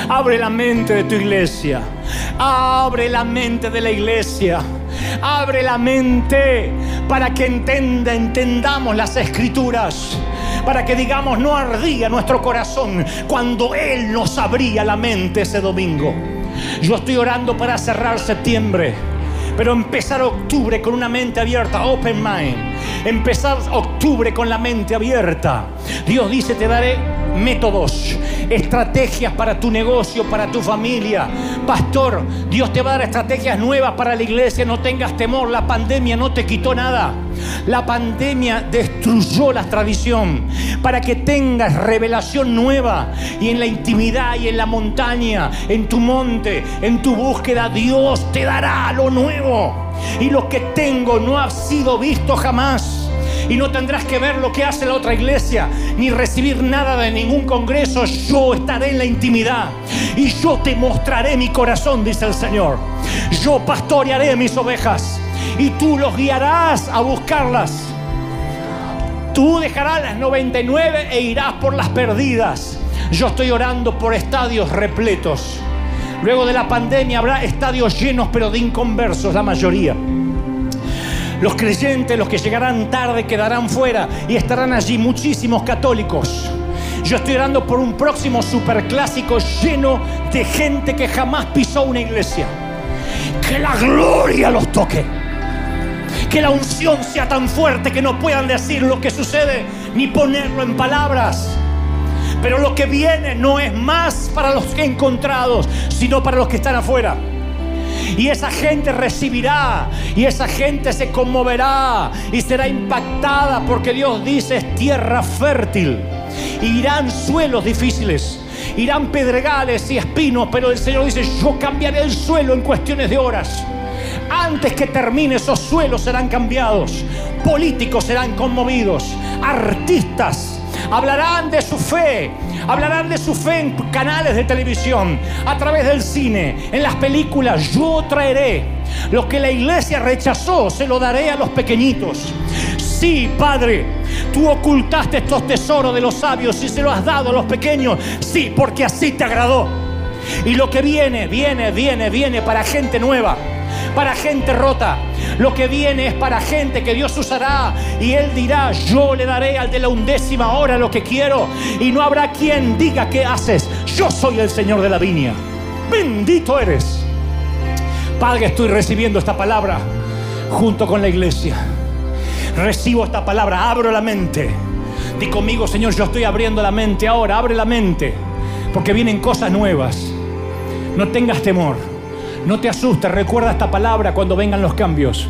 Abre la mente de tu iglesia. Abre la mente de la iglesia. Abre la mente para que entenda, entendamos las escrituras. Para que digamos, no ardía nuestro corazón cuando Él nos abría la mente ese domingo. Yo estoy orando para cerrar septiembre, pero empezar octubre con una mente abierta, open mind. Empezar octubre con la mente abierta. Dios dice, te daré métodos, estrategias para tu negocio, para tu familia. Pastor, Dios te va a dar estrategias nuevas para la iglesia. No tengas temor, la pandemia no te quitó nada. La pandemia destruyó la tradición para que tengas revelación nueva y en la intimidad y en la montaña, en tu monte, en tu búsqueda, Dios te dará lo nuevo. Y lo que tengo no ha sido visto jamás y no tendrás que ver lo que hace la otra iglesia, ni recibir nada de ningún congreso. Yo estaré en la intimidad y yo te mostraré mi corazón, dice el Señor. Yo pastorearé mis ovejas y tú los guiarás a buscarlas. Tú dejarás las 99 e irás por las perdidas. Yo estoy orando por estadios repletos. Luego de la pandemia habrá estadios llenos pero de inconversos la mayoría. Los creyentes, los que llegarán tarde, quedarán fuera y estarán allí muchísimos católicos. Yo estoy orando por un próximo superclásico lleno de gente que jamás pisó una iglesia. Que la gloria los toque. Que la unción sea tan fuerte que no puedan decir lo que sucede ni ponerlo en palabras. Pero lo que viene no es más para los encontrados, sino para los que están afuera. Y esa gente recibirá. Y esa gente se conmoverá. Y será impactada porque Dios dice es tierra fértil. Irán suelos difíciles. Irán pedregales y espinos. Pero el Señor dice yo cambiaré el suelo en cuestiones de horas. Antes que termine esos suelos serán cambiados. Políticos serán conmovidos. Artistas hablarán de su fe, hablarán de su fe en canales de televisión, a través del cine, en las películas. Yo traeré lo que la iglesia rechazó, se lo daré a los pequeñitos. Sí, Padre, tú ocultaste estos tesoros de los sabios y se los has dado a los pequeños. Sí, porque así te agradó. Y lo que viene, viene, viene, viene para gente nueva para gente rota. Lo que viene es para gente que Dios usará y Él dirá, yo le daré al de la undécima hora lo que quiero y no habrá quien diga qué haces. Yo soy el Señor de la viña. Bendito eres. Padre, estoy recibiendo esta palabra junto con la iglesia. Recibo esta palabra, abro la mente. Di conmigo, Señor, yo estoy abriendo la mente ahora, abre la mente, porque vienen cosas nuevas. No tengas temor. No te asustes, recuerda esta palabra cuando vengan los cambios.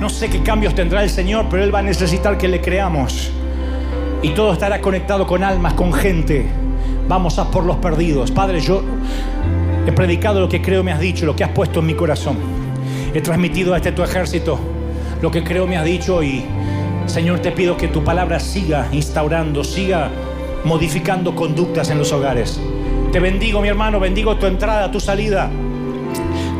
No sé qué cambios tendrá el Señor, pero Él va a necesitar que le creamos. Y todo estará conectado con almas, con gente. Vamos a por los perdidos. Padre, yo he predicado lo que creo me has dicho, lo que has puesto en mi corazón. He transmitido a este tu ejército lo que creo me has dicho y Señor te pido que tu palabra siga instaurando, siga modificando conductas en los hogares Te bendigo, mi hermano, bendigo tu entrada, tu salida,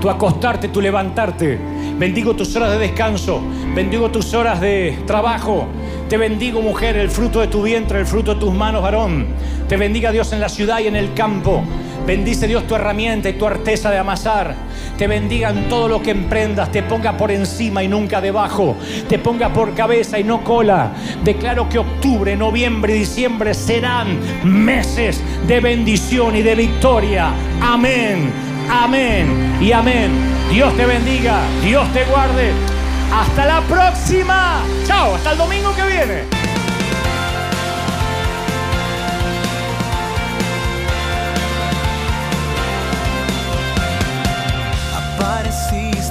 tu acostarte, tu levantarte. Bendigo tus horas de descanso, bendigo tus horas de trabajo. Te bendigo, mujer, el fruto de tu vientre, el fruto de tus manos, varón. Te bendiga Dios en la ciudad y en el campo. Bendice Dios tu herramienta y tu arteza de amasar. Te bendiga en todo lo que emprendas. Te ponga por encima y nunca debajo. Te ponga por cabeza y no cola. Declaro que octubre, noviembre y diciembre serán meses de bendición y de victoria. Amén, amén y amén. Dios te bendiga, Dios te guarde. Hasta la próxima. Chao, hasta el domingo que viene.